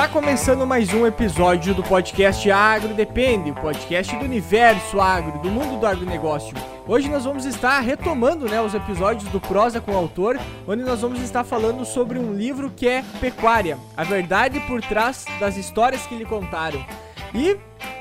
Está começando mais um episódio do podcast Agro Depende, o podcast do universo agro, do mundo do agronegócio. Hoje nós vamos estar retomando né, os episódios do Prosa com o Autor, onde nós vamos estar falando sobre um livro que é Pecuária, a verdade por trás das histórias que lhe contaram. E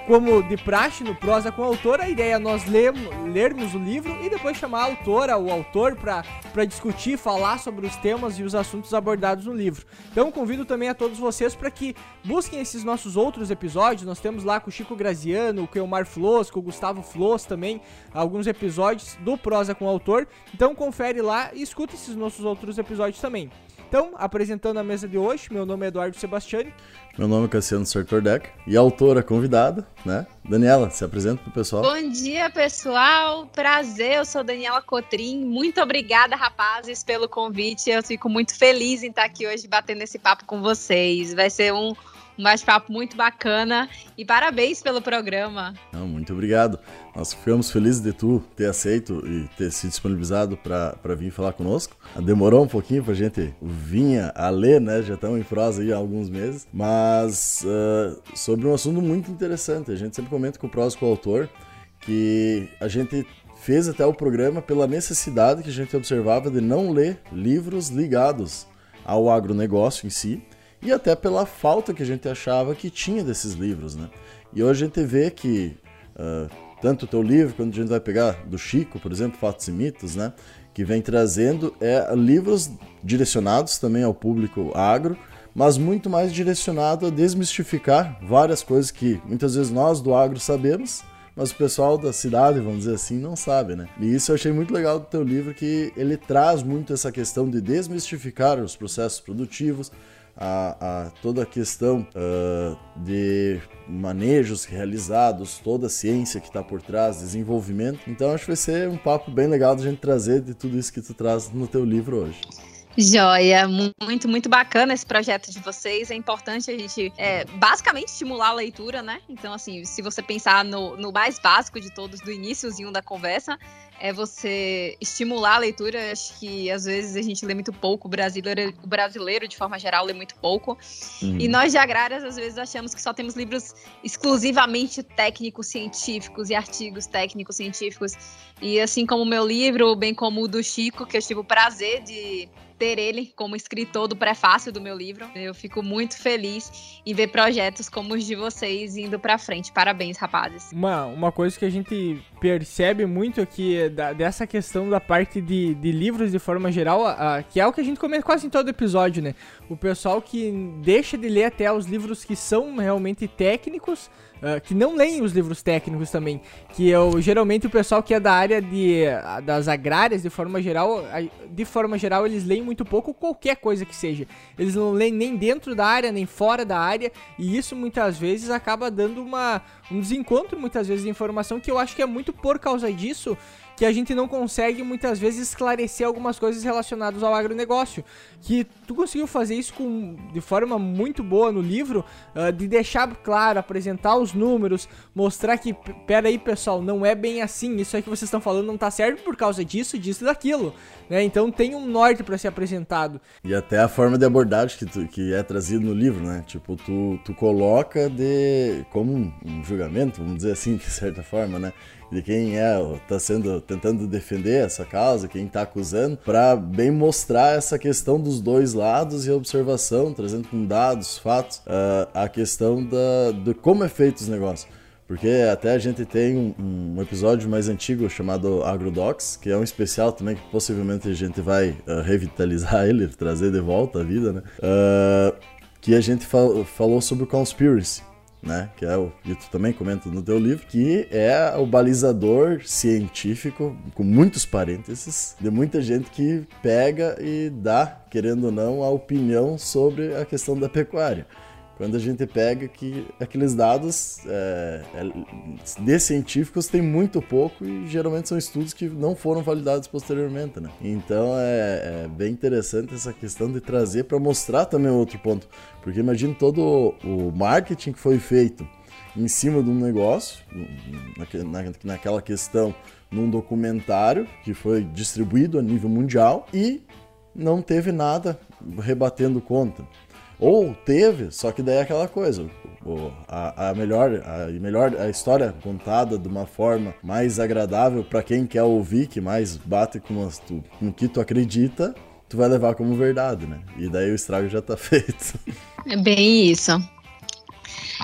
como de praxe no prosa com o autor, a ideia é nós lermos, lermos o livro e depois chamar a autora ou autor para discutir, falar sobre os temas e os assuntos abordados no livro. Então convido também a todos vocês para que busquem esses nossos outros episódios. Nós temos lá com o Chico Graziano, com o Elmar Flos, com o Gustavo Flos também, alguns episódios do prosa com o autor. Então confere lá e escuta esses nossos outros episódios também. Então, apresentando a mesa de hoje, meu nome é Eduardo Sebastiani. Meu nome é Cassiano Sartordeck e a autora convidada, né? Daniela, se apresenta pro pessoal. Bom dia, pessoal. Prazer, eu sou Daniela Cotrim. Muito obrigada, rapazes, pelo convite. Eu fico muito feliz em estar aqui hoje batendo esse papo com vocês. Vai ser um um bate-papo muito bacana e parabéns pelo programa. Não, muito obrigado. Nós ficamos felizes de tu ter aceito e ter se disponibilizado para vir falar conosco. Demorou um pouquinho para a gente vir a ler, né? Já estamos em prosa aí há alguns meses, mas uh, sobre um assunto muito interessante. A gente sempre comenta com o prosa com o autor que a gente fez até o programa pela necessidade que a gente observava de não ler livros ligados ao agronegócio em si, e até pela falta que a gente achava que tinha desses livros, né? E hoje a gente vê que uh, tanto o teu livro, quando a gente vai pegar do Chico, por exemplo, Fatos e Mitos, né? Que vem trazendo é, livros direcionados também ao público agro, mas muito mais direcionado a desmistificar várias coisas que muitas vezes nós do agro sabemos, mas o pessoal da cidade, vamos dizer assim, não sabe, né? E isso eu achei muito legal do teu livro, que ele traz muito essa questão de desmistificar os processos produtivos, a, a toda a questão uh, de manejos realizados, toda a ciência que está por trás, desenvolvimento. Então acho que vai ser um papo bem legal de a gente trazer de tudo isso que tu traz no teu livro hoje. Joia, muito, muito bacana esse projeto de vocês. É importante a gente, é, basicamente, estimular a leitura, né? Então, assim, se você pensar no, no mais básico de todos, do iníciozinho da conversa, é você estimular a leitura. Acho que às vezes a gente lê muito pouco, o brasileiro, o brasileiro de forma geral lê muito pouco. Uhum. E nós de agrárias às vezes achamos que só temos livros exclusivamente técnicos, científicos e artigos técnicos, científicos. E assim como o meu livro, bem como o do Chico, que eu tive o prazer de ter ele como escritor do prefácio do meu livro. Eu fico muito feliz em ver projetos como os de vocês indo para frente. Parabéns, rapazes. Uma, uma coisa que a gente percebe muito aqui é da, dessa questão da parte de, de livros de forma geral, a, que é o que a gente comenta quase em todo episódio, né? O pessoal que deixa de ler até os livros que são realmente técnicos Uh, que não leem os livros técnicos também. Que eu, geralmente o pessoal que é da área de, das agrárias, de forma geral, de forma geral, eles leem muito pouco qualquer coisa que seja. Eles não leem nem dentro da área, nem fora da área, e isso muitas vezes acaba dando uma, um desencontro, muitas vezes, de informação, que eu acho que é muito por causa disso que a gente não consegue muitas vezes esclarecer algumas coisas relacionadas ao agronegócio. Que tu conseguiu fazer isso com, de forma muito boa no livro, uh, de deixar claro, apresentar os números, mostrar que, pera aí pessoal, não é bem assim, isso aí que vocês estão falando não tá certo por causa disso, disso e daquilo. Né? Então tem um norte para ser apresentado. E até a forma de abordagem que, tu, que é trazido no livro, né? Tipo, tu, tu coloca de como um julgamento, vamos dizer assim, de certa forma, né? De quem é tá sendo tentando defender essa causa, quem está acusando, para bem mostrar essa questão dos dois lados e a observação, trazendo com dados, fatos, uh, a questão da, de como é feito os negócios. Porque até a gente tem um, um, episódio mais antigo chamado AgroDocs, que é um especial também que possivelmente a gente vai uh, revitalizar ele, trazer de volta à vida, né? Uh, que a gente fal falou sobre o Conspiracy né? Que é o que tu também comenta no teu livro, que é o balizador científico, com muitos parênteses, de muita gente que pega e dá, querendo ou não, a opinião sobre a questão da pecuária quando a gente pega que aqueles dados é, é, de científicos tem muito pouco e geralmente são estudos que não foram validados posteriormente, né? Então é, é bem interessante essa questão de trazer para mostrar também outro ponto, porque imagina todo o marketing que foi feito em cima de um negócio, naquela questão, num documentário que foi distribuído a nível mundial e não teve nada rebatendo conta. Ou teve, só que daí é aquela coisa. A, a, melhor, a melhor a história contada de uma forma mais agradável para quem quer ouvir, que mais bate com, as, tu, com o que tu acredita, tu vai levar como verdade, né? E daí o estrago já tá feito. É bem isso.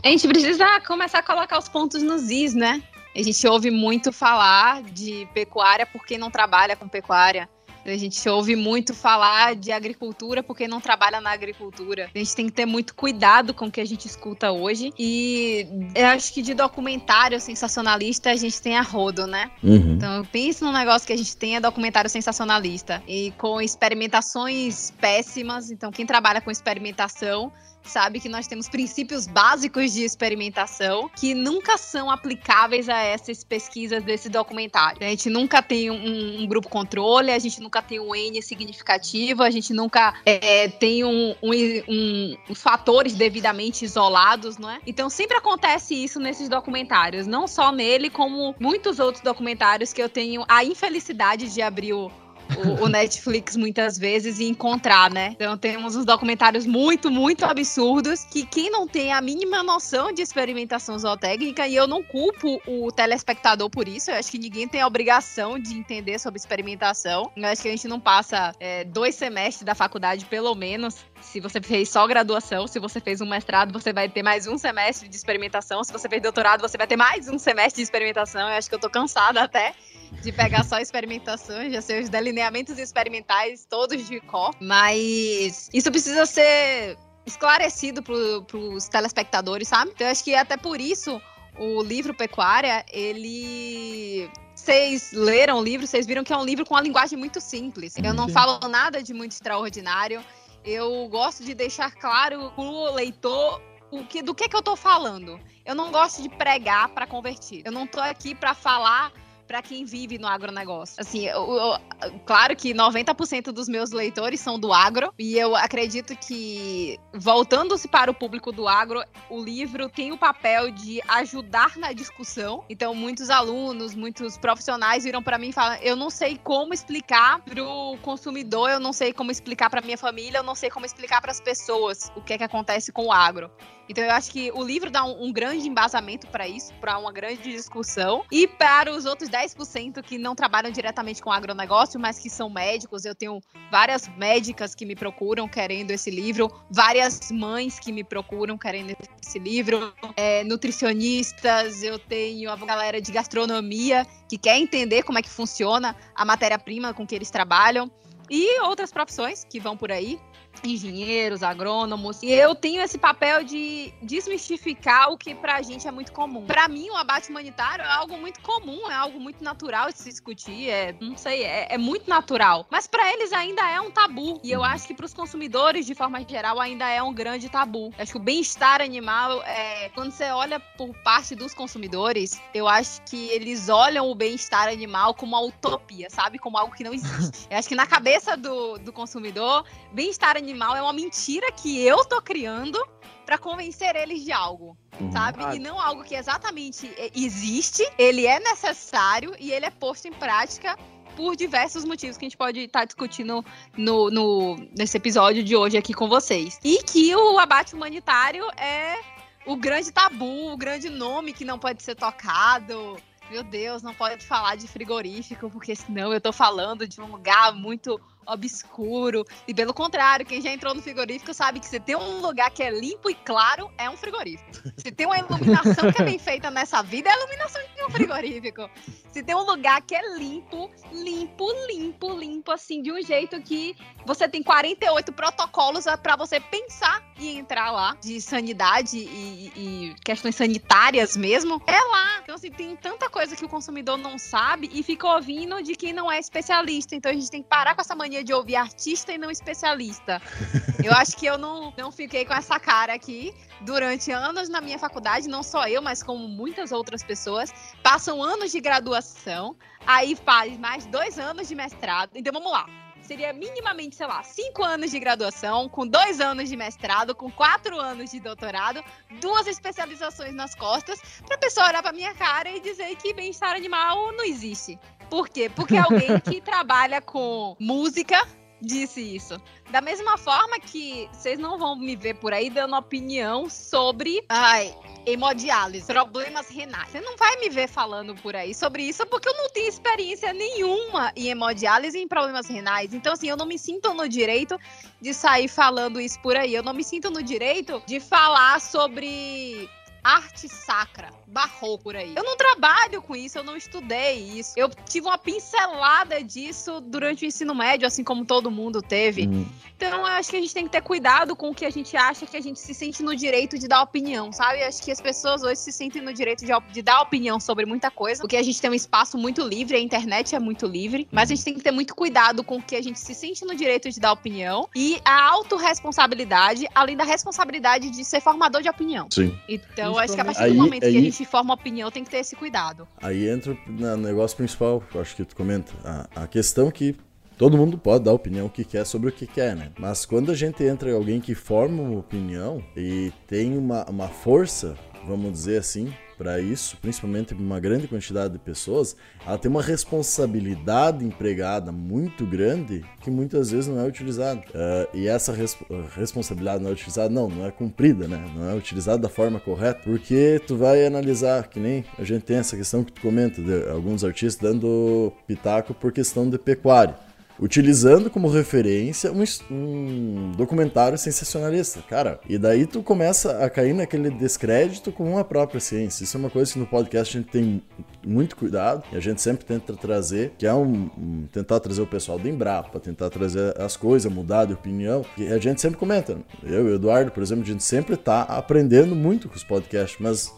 A gente precisa começar a colocar os pontos nos is, né? A gente ouve muito falar de pecuária por quem não trabalha com pecuária. A gente ouve muito falar de agricultura porque não trabalha na agricultura. A gente tem que ter muito cuidado com o que a gente escuta hoje. E eu acho que de documentário sensacionalista a gente tem a rodo, né? Uhum. Então pense num negócio que a gente tem é documentário sensacionalista. E com experimentações péssimas. Então, quem trabalha com experimentação sabe que nós temos princípios básicos de experimentação que nunca são aplicáveis a essas pesquisas desse documentário. A gente nunca tem um, um grupo controle, a gente nunca tem um N significativo, a gente nunca é, tem um, um, um, fatores devidamente isolados, não é? Então sempre acontece isso nesses documentários, não só nele, como muitos outros documentários que eu tenho a infelicidade de abrir o o, o, Netflix muitas vezes e encontrar, né? Então temos uns documentários muito, muito absurdos que quem não tem a mínima noção de experimentação zootécnica, e eu não culpo o telespectador por isso, eu acho que ninguém tem a obrigação de entender sobre experimentação. Eu acho que a gente não passa é, dois semestres da faculdade, pelo menos, se você fez só graduação, se você fez um mestrado, você vai ter mais um semestre de experimentação. Se você fez doutorado, você vai ter mais um semestre de experimentação. Eu acho que eu tô cansada até de pegar só experimentações, já sei os delineamentos experimentais todos de cor. Mas isso precisa ser esclarecido para os telespectadores, sabe? Então eu acho que é até por isso o livro Pecuária, ele vocês leram o livro, vocês viram que é um livro com uma linguagem muito simples. Eu não falo nada de muito extraordinário. Eu gosto de deixar claro para o leitor o que, do que, que eu tô falando. Eu não gosto de pregar para convertir. Eu não tô aqui para falar para quem vive no agronegócio. Assim, eu, eu, claro que 90% dos meus leitores são do agro, e eu acredito que, voltando-se para o público do agro, o livro tem o papel de ajudar na discussão. Então, muitos alunos, muitos profissionais viram para mim e falam: eu não sei como explicar para o consumidor, eu não sei como explicar para minha família, eu não sei como explicar para as pessoas o que é que acontece com o agro. Então eu acho que o livro dá um, um grande embasamento para isso, para uma grande discussão. E para os outros 10% que não trabalham diretamente com agronegócio, mas que são médicos, eu tenho várias médicas que me procuram querendo esse livro, várias mães que me procuram querendo esse livro, é, nutricionistas, eu tenho a galera de gastronomia que quer entender como é que funciona a matéria-prima com que eles trabalham. E outras profissões que vão por aí, engenheiros, agrônomos. E eu tenho esse papel de desmistificar o que pra gente é muito comum. Para mim, o abate humanitário é algo muito comum, é algo muito natural de se discutir, é, não sei, é, é muito natural. Mas para eles ainda é um tabu. E eu acho que para os consumidores, de forma geral, ainda é um grande tabu. Eu acho que o bem-estar animal, é, quando você olha por parte dos consumidores, eu acho que eles olham o bem-estar animal como uma utopia, sabe? Como algo que não existe. Eu acho que na cabeça do, do consumidor, bem-estar animal animal é uma mentira que eu tô criando para convencer eles de algo, uhum. sabe? Ah. E não algo que exatamente existe, ele é necessário e ele é posto em prática por diversos motivos que a gente pode estar tá discutindo no, no, nesse episódio de hoje aqui com vocês. E que o abate humanitário é o grande tabu, o grande nome que não pode ser tocado. Meu Deus, não pode falar de frigorífico, porque senão eu tô falando de um lugar muito obscuro. E pelo contrário, quem já entrou no frigorífico sabe que se tem um lugar que é limpo e claro, é um frigorífico. Se tem uma iluminação que é bem feita nessa vida, é a iluminação de um frigorífico. Se tem um lugar que é limpo, limpo, limpo, limpo, assim, de um jeito que você tem 48 protocolos para você pensar e entrar lá, de sanidade e, e questões sanitárias mesmo, é lá. Então, assim, tem tanta coisa que o consumidor não sabe e fica ouvindo de quem não é especialista. Então, a gente tem que parar com essa mania de ouvir artista e não especialista. Eu acho que eu não, não fiquei com essa cara aqui durante anos na minha faculdade, não só eu, mas como muitas outras pessoas, passam anos de graduação, aí faz mais dois anos de mestrado. Então vamos lá. Seria minimamente, sei lá, cinco anos de graduação, com dois anos de mestrado, com quatro anos de doutorado, duas especializações nas costas, pra pessoa olhar pra minha cara e dizer que bem-estar animal não existe. Por quê? Porque alguém que trabalha com música disse isso. Da mesma forma que vocês não vão me ver por aí dando opinião sobre ai, hemodiálise, problemas renais. Você não vai me ver falando por aí sobre isso porque eu não tenho experiência nenhuma em hemodiálise e em problemas renais. Então, assim, eu não me sinto no direito de sair falando isso por aí. Eu não me sinto no direito de falar sobre arte sacra, barroco por aí. Eu não trabalho com isso, eu não estudei isso. Eu tive uma pincelada disso durante o ensino médio, assim como todo mundo teve. Uhum. Então, eu acho que a gente tem que ter cuidado com o que a gente acha que a gente se sente no direito de dar opinião, sabe? Eu acho que as pessoas hoje se sentem no direito de, de dar opinião sobre muita coisa, porque a gente tem um espaço muito livre, a internet é muito livre, mas a gente tem que ter muito cuidado com o que a gente se sente no direito de dar opinião e a autorresponsabilidade, além da responsabilidade de ser formador de opinião. Sim. Então, eu acho que a partir aí, do momento aí, que a gente forma opinião, tem que ter esse cuidado. Aí entra no negócio principal, eu acho que tu comenta. A, a questão que todo mundo pode dar opinião o que quer sobre o que quer, né? Mas quando a gente entra em alguém que forma uma opinião e tem uma, uma força, vamos dizer assim, para isso, principalmente uma grande quantidade de pessoas, ela tem uma responsabilidade empregada muito grande que muitas vezes não é utilizada. Uh, e essa res responsabilidade não é utilizada, não, não é cumprida, né? Não é utilizada da forma correta, porque tu vai analisar, que nem a gente tem essa questão que tu comenta, de alguns artistas dando pitaco por questão de pecuária utilizando como referência um, um, documentário sensacionalista, cara. E daí tu começa a cair naquele descrédito com a própria ciência. Isso é uma coisa que no podcast a gente tem muito cuidado e a gente sempre tenta trazer, que é um, um tentar trazer o pessoal do Embrapa, tentar trazer as coisas, mudar de opinião. E a gente sempre comenta, eu e o Eduardo, por exemplo, a gente sempre tá aprendendo muito com os podcasts, mas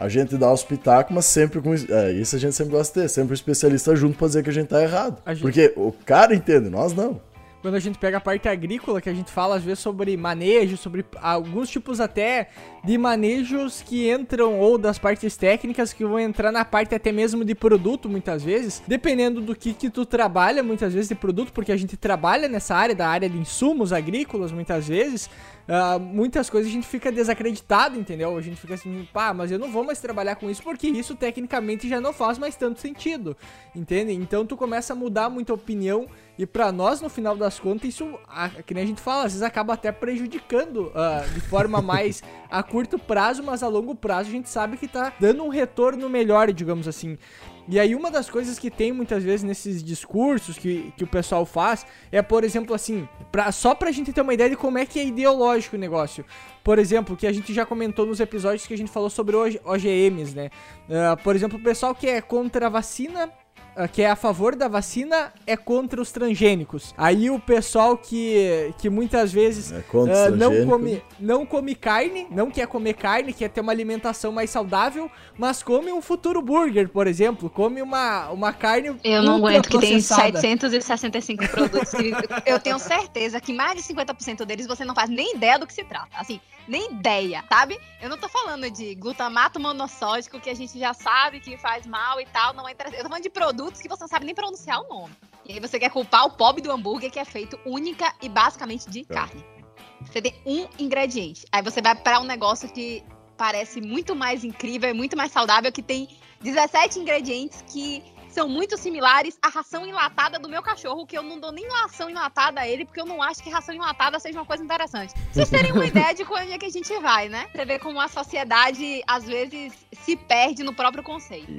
a gente dá os pitacos, mas sempre com. É, isso a gente sempre gosta de ter, sempre um especialista junto pra dizer que a gente tá errado. Gente... Porque o cara entende, nós não quando a gente pega a parte agrícola, que a gente fala às vezes sobre manejo, sobre alguns tipos até de manejos que entram, ou das partes técnicas que vão entrar na parte até mesmo de produto, muitas vezes, dependendo do que, que tu trabalha, muitas vezes de produto, porque a gente trabalha nessa área, da área de insumos agrícolas, muitas vezes, Uh, muitas coisas a gente fica desacreditado, entendeu? A gente fica assim, pá, mas eu não vou mais trabalhar com isso porque isso tecnicamente já não faz mais tanto sentido, entende? Então tu começa a mudar muita opinião e para nós, no final das contas, isso, a, que nem a gente fala, às vezes acaba até prejudicando uh, de forma mais a curto prazo, mas a longo prazo a gente sabe que tá dando um retorno melhor, digamos assim. E aí uma das coisas que tem muitas vezes nesses discursos que, que o pessoal faz é, por exemplo, assim, pra, só pra gente ter uma ideia de como é que é ideológico o negócio. Por exemplo, que a gente já comentou nos episódios que a gente falou sobre OGMs, né? Uh, por exemplo, o pessoal que é contra a vacina que é a favor da vacina é contra os transgênicos. Aí o pessoal que, que muitas vezes é uh, não, come, não come carne, não quer comer carne, quer ter uma alimentação mais saudável, mas come um futuro burger, por exemplo, come uma, uma carne Eu não aguento, que tem 765 produtos. eu tenho certeza que mais de 50% deles você não faz nem ideia do que se trata. Assim, nem ideia, sabe? Eu não tô falando de glutamato monossódico, que a gente já sabe que faz mal e tal, não é interessante. Eu tô falando de produtos produtos que você não sabe nem pronunciar o nome. E aí você quer culpar o pobre do hambúrguer que é feito única e basicamente de é. carne. Você tem um ingrediente. Aí você vai para um negócio que parece muito mais incrível e muito mais saudável, que tem 17 ingredientes que são muito similares à ração enlatada do meu cachorro, que eu não dou nem ração enlatada a ele, porque eu não acho que ração enlatada seja uma coisa interessante. Vocês terem uma ideia de onde é que a gente vai, né? Você vê como a sociedade, às vezes, se perde no próprio conceito.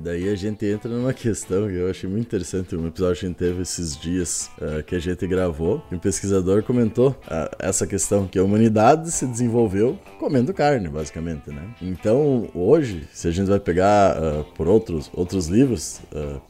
Daí a gente entra numa questão que eu achei muito interessante, um episódio que a gente teve esses dias uh, que a gente gravou, um pesquisador comentou uh, essa questão que a humanidade se desenvolveu comendo carne, basicamente, né? Então, hoje, se a gente vai pegar uh, por outros, outros livros,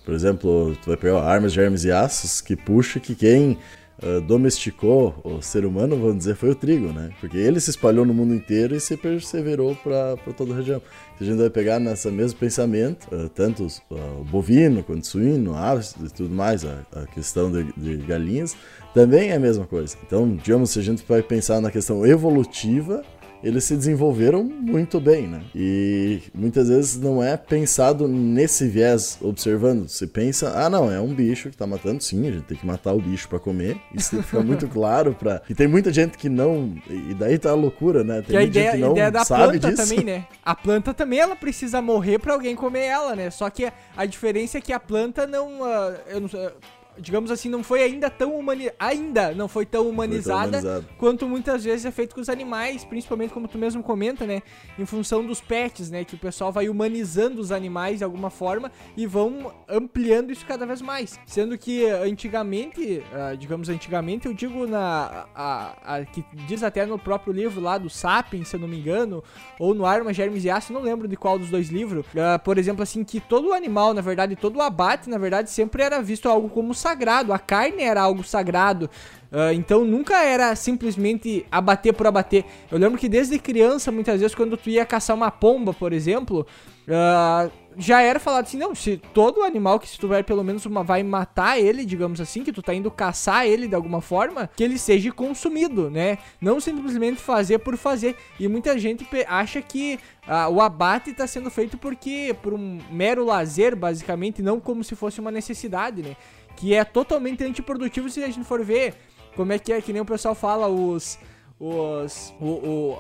por exemplo, tu vai pegar Armas, Germes e Aços, que puxa que quem uh, domesticou o ser humano, vamos dizer, foi o trigo, né? Porque ele se espalhou no mundo inteiro e se perseverou para toda a região. Se a gente vai pegar nesse mesmo pensamento, uh, tanto uh, o bovino quanto suíno, aves e tudo mais, a, a questão de, de galinhas, também é a mesma coisa. Então, digamos, se a gente vai pensar na questão evolutiva, eles se desenvolveram muito bem, né? E muitas vezes não é pensado nesse viés observando. Você pensa, ah, não, é um bicho que tá matando, sim, a gente tem que matar o bicho para comer. Isso tem que ficar muito claro para. E tem muita gente que não. E daí tá a loucura, né? Tem que a ideia, que não ideia da sabe planta disso. também, né? A planta também ela precisa morrer para alguém comer ela, né? Só que a diferença é que a planta não. Uh, eu não sei digamos assim, não foi ainda tão humanizada. Ainda não foi tão humanizada humanizado. quanto muitas vezes é feito com os animais, principalmente como tu mesmo comenta, né? Em função dos pets, né? Que o pessoal vai humanizando os animais de alguma forma e vão ampliando isso cada vez mais. Sendo que antigamente, ah, digamos antigamente, eu digo na. A, a- que diz até no próprio livro lá do Sapiens, se eu não me engano, ou no Arma, Germes e Aço, não lembro de qual dos dois livros. ah, por exemplo, assim, que todo animal, na verdade, todo abate, na verdade, sempre era visto algo como sagrado. A carne era algo sagrado. Ah, então nunca era simplesmente abater por abater. Eu lembro que desde criança, muitas vezes, quando tu ia caçar uma pomba, por exemplo, ah, já era falado assim, não, se todo animal que se tu pelo menos uma vai matar ele, digamos assim, que tu tá indo caçar ele de alguma forma, que ele seja consumido, né? Não simplesmente fazer por fazer. E muita gente acha que ah, o abate tá sendo feito porque por um mero lazer, basicamente, não como se fosse uma necessidade, né? Que é totalmente antiprodutivo se a gente for ver como é que é, que nem o pessoal fala, os. Os. O. o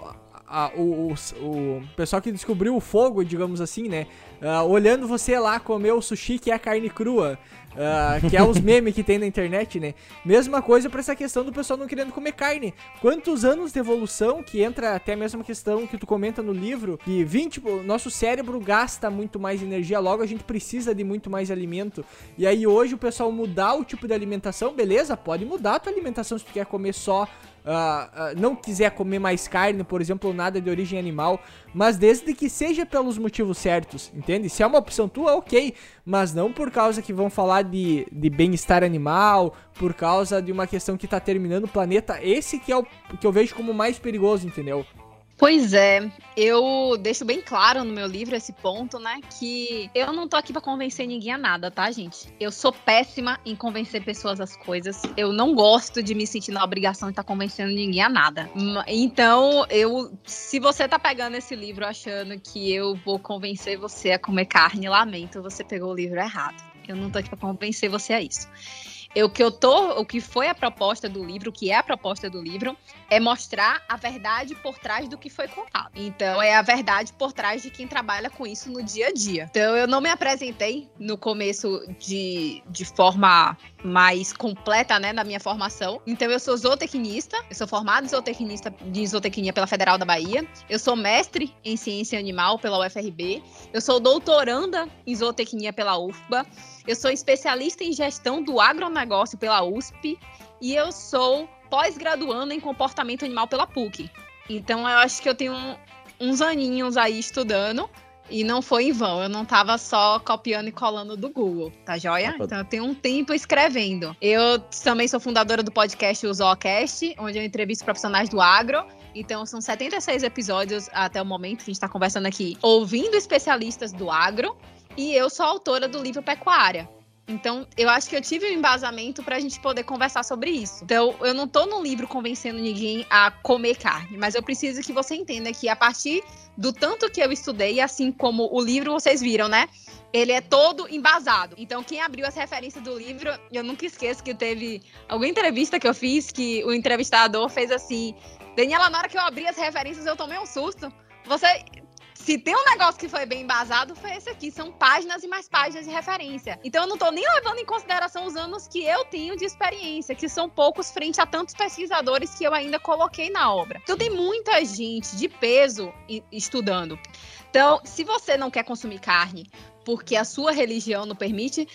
a- o, os- o pessoal que descobriu o fogo, digamos assim, né? Ah, olhando você lá comer o sushi que é carne crua, ah, que é os memes que tem na internet, né? Mesma coisa pra essa questão do pessoal não querendo comer carne. Quantos anos de evolução, que entra até a mesma questão que tu comenta no livro, que 20, o nosso cérebro gasta muito mais energia, logo a gente precisa de muito mais alimento. E aí hoje o pessoal mudar o tipo de alimentação, beleza? Pode mudar a tua alimentação se tu quer comer só ah, não quiser comer mais carne, por exemplo, nada de origem animal, mas desde que seja pelos motivos certos, entende? Se é uma opção tua, ok, mas não por causa que vão falar de, de bem-estar animal, por causa de uma questão que tá terminando o planeta, esse que é o que eu vejo como mais perigoso, entendeu? Pois é, eu deixo bem claro no meu livro esse ponto, né? Que eu não tô aqui pra convencer ninguém a nada, tá, gente? Eu sou péssima em convencer pessoas às coisas. Eu não gosto de me sentir na obrigação de estar convencendo ninguém a nada. Então, eu. Se você tá pegando esse livro achando que eu vou convencer você a comer carne, lamento, você pegou o livro errado. Eu não tô aqui pra convencer você a isso. O que eu tô, o que foi a proposta do livro, o que é a proposta do livro, é mostrar a verdade por trás do que foi contado. Então, é a verdade por trás de quem trabalha com isso no dia a dia. Então, eu não me apresentei no começo de, de forma mais completa, né, na minha formação. Então, eu sou zootecnista, eu sou formada zootecnista de zootecnia pela Federal da Bahia. Eu sou mestre em ciência animal pela UFRB. Eu sou doutoranda em zootecnia pela UFBA. Eu sou especialista em gestão do agronegócio pela USP. E eu sou pós-graduando em comportamento animal pela PUC. Então eu acho que eu tenho um- uns aninhos aí estudando e não foi em vão. Eu não tava só copiando e colando do Google, tá joia? Opa. Então eu tenho um tempo escrevendo. Eu também sou fundadora do podcast O Zoocast, onde eu entrevisto profissionais do agro. Então são 76 episódios até o momento que a gente tá conversando aqui, ouvindo especialistas do agro. E eu sou autora do livro Pecuária. Então, eu acho que eu tive um embasamento pra gente poder conversar sobre isso. Então, eu não tô no livro convencendo ninguém a comer carne, mas eu preciso que você entenda que a partir do tanto que eu estudei, assim como o livro vocês viram, né? Ele é todo embasado. Então, quem abriu as referências do livro, eu nunca esqueço que teve alguma entrevista que eu fiz que o entrevistador fez assim: Daniela, na hora que eu abri as referências, eu tomei um susto. Você se tem um negócio que foi bem embasado, foi esse aqui. São páginas e mais páginas de referência. Então eu não tô nem levando em consideração os anos que eu tenho de experiência, que são poucos frente a tantos pesquisadores que eu ainda coloquei na obra. Então tem muita gente de peso estudando. Então, se você não quer consumir carne porque a sua religião não permite,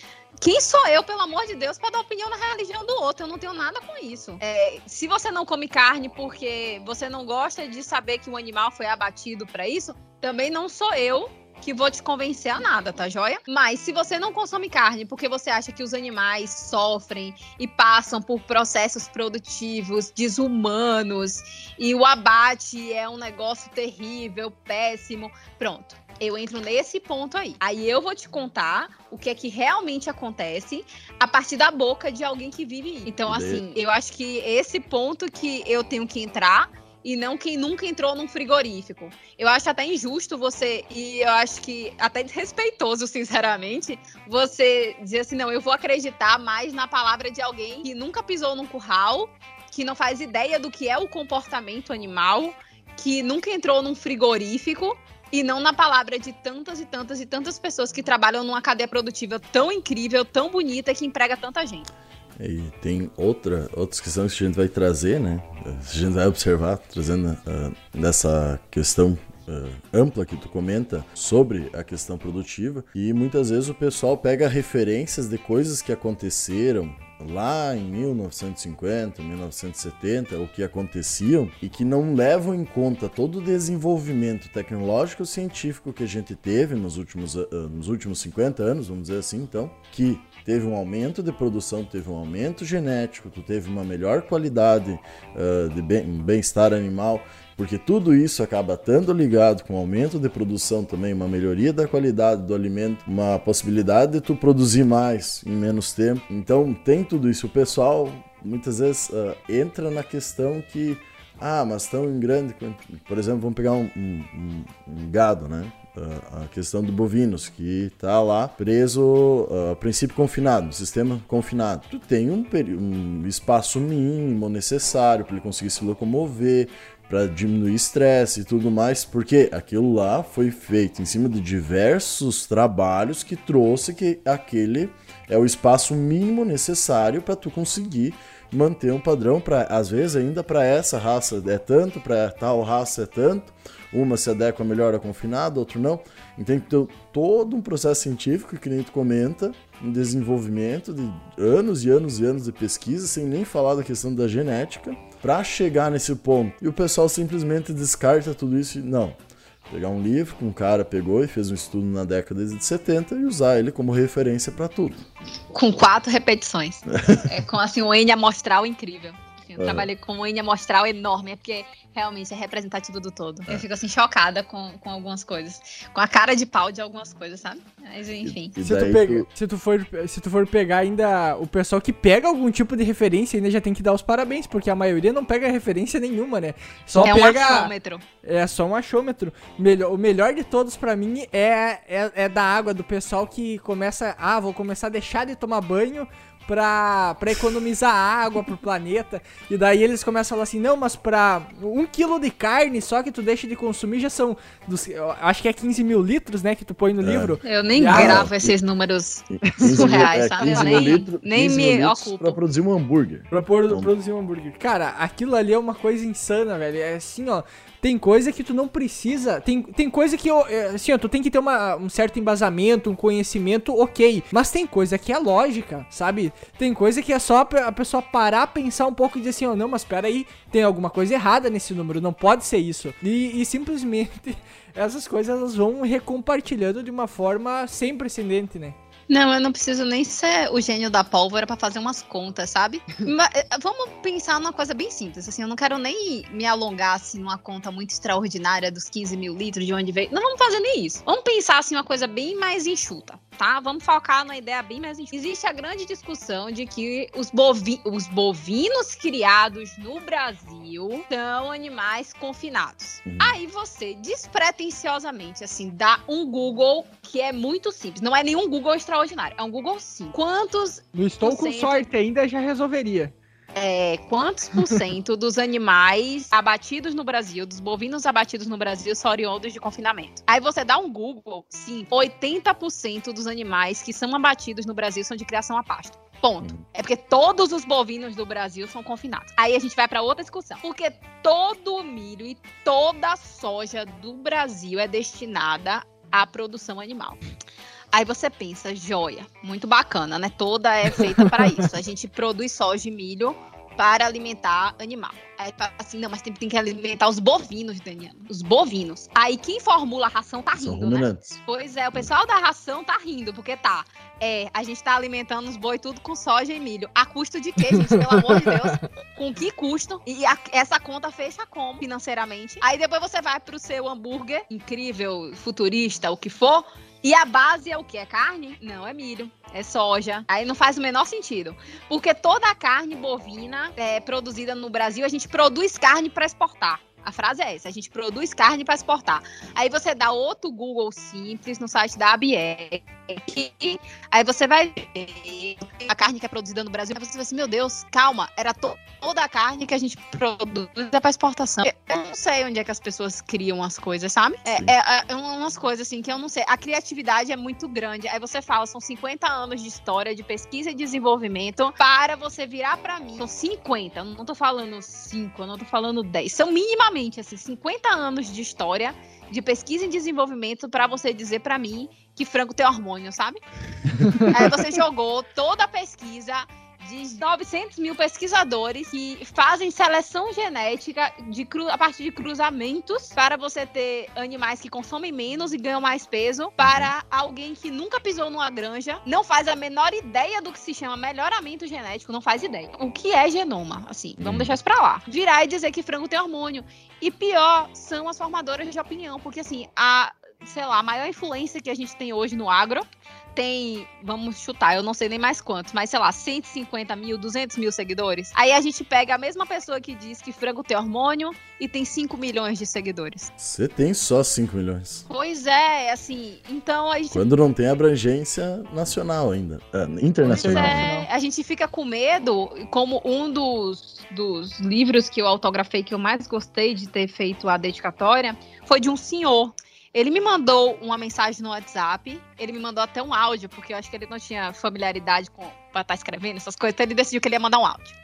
quem sou eu, pelo amor de Deus, para dar opinião na religião do outro? Eu não tenho nada com isso. É, se você não come carne porque você não gosta de saber que um animal foi abatido para isso, também não sou eu que vou te convencer a nada, tá joia? Mas se você não consome carne porque você acha que os animais sofrem e passam por processos produtivos desumanos e o abate é um negócio terrível, péssimo, pronto. Eu entro nesse ponto aí. Aí eu vou te contar o que é que realmente acontece a partir da boca de alguém que vive isso. Então, assim, eu acho que esse ponto que eu tenho que entrar e não quem nunca entrou num frigorífico. Eu acho até injusto você, e eu acho que até desrespeitoso, sinceramente, você dizer assim: não, eu vou acreditar mais na palavra de alguém que nunca pisou num curral, que não faz ideia do que é o comportamento animal, que nunca entrou num frigorífico. E não na palavra de tantas e tantas e tantas pessoas que trabalham numa cadeia produtiva tão incrível, tão bonita, que emprega tanta gente. E tem outra, outras questões que a gente vai trazer, né? A gente vai observar, trazendo uh, nessa questão uh, ampla que tu comenta sobre a questão produtiva. E muitas vezes o pessoal pega referências de coisas que aconteceram lá em 1950, 1970, o que aconteciam e que não levam em conta todo o desenvolvimento tecnológico científico que a gente teve nos últimos, uh, nos últimos 50 anos, vamos dizer assim, então, que teve um aumento de produção, teve um aumento genético, tu teve uma melhor qualidade uh, de bem-estar animal, porque tudo isso acaba estando ligado com aumento de produção também, uma melhoria da qualidade do alimento, uma possibilidade de tu produzir mais em menos tempo. Então tem tudo isso. O pessoal muitas vezes uh, entra na questão que, ah, mas tão em grande, por exemplo, vamos pegar um, um, um gado, né? a questão do bovinos, que está lá preso, a princípio confinado, sistema confinado. Tu tem um, um espaço mínimo necessário para ele conseguir se locomover, para diminuir estresse e tudo mais, porque aquilo lá foi feito em cima de diversos trabalhos que trouxe que aquele é o espaço mínimo necessário para tu conseguir manter um padrão para às vezes ainda para essa raça é tanto, para tal raça é tanto, uma se adequa melhor a confinado, outro não. Então tem todo um processo científico que nem tu comenta, um desenvolvimento de anos e anos e anos de pesquisa, sem nem falar da questão da genética para chegar nesse ponto. E o pessoal simplesmente descarta tudo isso e não. Pegar um livro que um cara pegou e fez um estudo na década de 70 e usar ele como referência para tudo. Com quatro repetições. é com assim um N amostral incrível. Eu é. trabalhei com um N amostral enorme, é porque realmente é representativo do todo. É. Eu fico assim chocada com, com algumas coisas. Com a cara de pau de algumas coisas, sabe? Mas enfim. E, e se, tu pega, tu... se, tu for, se tu for pegar ainda o pessoal que pega algum tipo de referência, ainda já tem que dar os parabéns, porque a maioria não pega referência nenhuma, né? Só é pega, um achômetro. É só um achômetro. Melhor, o melhor de todos para mim é, é, é da água, do pessoal que começa. Ah, vou começar a deixar de tomar banho pra, pra economizar água pro planeta. E daí eles começam a falar assim, não, mas pra um quilo de carne só que tu deixa de consumir já são, dos, acho que é 15 mil litros, né, que tu põe no é. livro. Eu nem gravo esses números surreais, é, sabe? Eu nem, litro, nem me ocupo. Pra produzir um hambúrguer. Pra por, então... produzir um hambúrguer. Cara, aquilo ali é uma coisa insana, velho. É assim, ó, tem coisa que tu não precisa. Tem, tem coisa que, é, assim, ó, tu tem que ter uma, um certo embasamento, um conhecimento, ok. Mas tem coisa que é lógica, sabe? Tem coisa que é só a pessoa parar, pensar um pouco e dizer assim, ó, oh, não, mas peraí, tem alguma coisa errada nesse número, não pode ser isso. E, e simplesmente essas coisas elas vão recompartilhando de uma forma sem precedente, né? Não, eu não preciso nem ser o gênio da pólvora para fazer umas contas, sabe? Mas, eh, vamos pensar numa coisa bem simples. Assim, eu não quero nem me alongar assim, numa conta muito extraordinária dos 15 mil litros, de onde veio. Não vamos fazer nem isso. Vamos pensar assim, uma coisa bem mais enxuta tá? Vamos focar numa ideia bem mais Existe a grande discussão de que os, bovi os bovinos criados no Brasil são animais confinados. Uhum. Aí você, despretensiosamente, assim, dá um Google que é muito simples. Não é nenhum Google extraordinário, é um Google sim. Quantos. Não estou com sorte ainda, já resolveria é, quantos por cento dos animais abatidos no Brasil, dos bovinos abatidos no Brasil, são oriundos de confinamento. Aí você dá um Google, sim, 80% dos animais que são abatidos no Brasil são de criação a pasto. Ponto. É porque todos os bovinos do Brasil são confinados. Aí a gente vai para outra discussão. Porque todo o milho e toda a soja do Brasil é destinada à produção animal. Aí você pensa, joia, muito bacana, né? Toda é feita para isso. A gente produz soja e milho para alimentar animal. Aí assim, não, mas tem, tem que alimentar os bovinos, Daniela. Os bovinos. Aí quem formula a ração tá rindo, né? Pois é, o pessoal da ração tá rindo, porque tá. É, a gente tá alimentando os boi tudo com soja e milho. A custo de quê, gente? Pelo amor de Deus. Com que custo? E a, essa conta fecha como financeiramente? Aí depois você vai pro seu hambúrguer, incrível, futurista, o que for e a base é o que? É carne? Não, é milho. É soja. Aí não faz o menor sentido. Porque toda a carne bovina é produzida no Brasil, a gente produz carne para exportar. A frase é essa: a gente produz carne para exportar. Aí você dá outro Google simples no site da ABEC. Aí você vai ver a carne que é produzida no Brasil. Aí você vai assim: meu Deus, calma, era to toda a carne que a gente produz é para exportação. Eu não sei onde é que as pessoas criam as coisas, sabe? É, é, é, umas coisas assim que eu não sei. A criatividade é muito grande. Aí você fala: são 50 anos de história, de pesquisa e desenvolvimento para você virar para mim. São 50, eu não tô falando 5, eu não tô falando 10. São minimamente assim, 50 anos de história, de pesquisa e desenvolvimento para você dizer para mim que frango tem hormônio, sabe? Aí você jogou toda a pesquisa de 900 mil pesquisadores que fazem seleção genética de a partir de cruzamentos para você ter animais que consomem menos e ganham mais peso para alguém que nunca pisou numa granja, não faz a menor ideia do que se chama melhoramento genético, não faz ideia. O que é genoma? Assim, vamos hum. deixar isso pra lá. Virar e dizer que frango tem hormônio. E pior são as formadoras de opinião, porque assim, a sei lá, a maior influência que a gente tem hoje no agro tem, vamos chutar, eu não sei nem mais quantos, mas sei lá, 150 mil, 200 mil seguidores. Aí a gente pega a mesma pessoa que diz que frango tem hormônio e tem 5 milhões de seguidores. Você tem só 5 milhões. Pois é, assim, então a gente... Quando não tem abrangência nacional ainda, ah, internacional. Pois é, a gente fica com medo, como um dos, dos livros que eu autografei que eu mais gostei de ter feito a dedicatória, foi de um senhor ele me mandou uma mensagem no WhatsApp, ele me mandou até um áudio, porque eu acho que ele não tinha familiaridade com pra estar tá escrevendo essas coisas, então ele decidiu que ele ia mandar um áudio.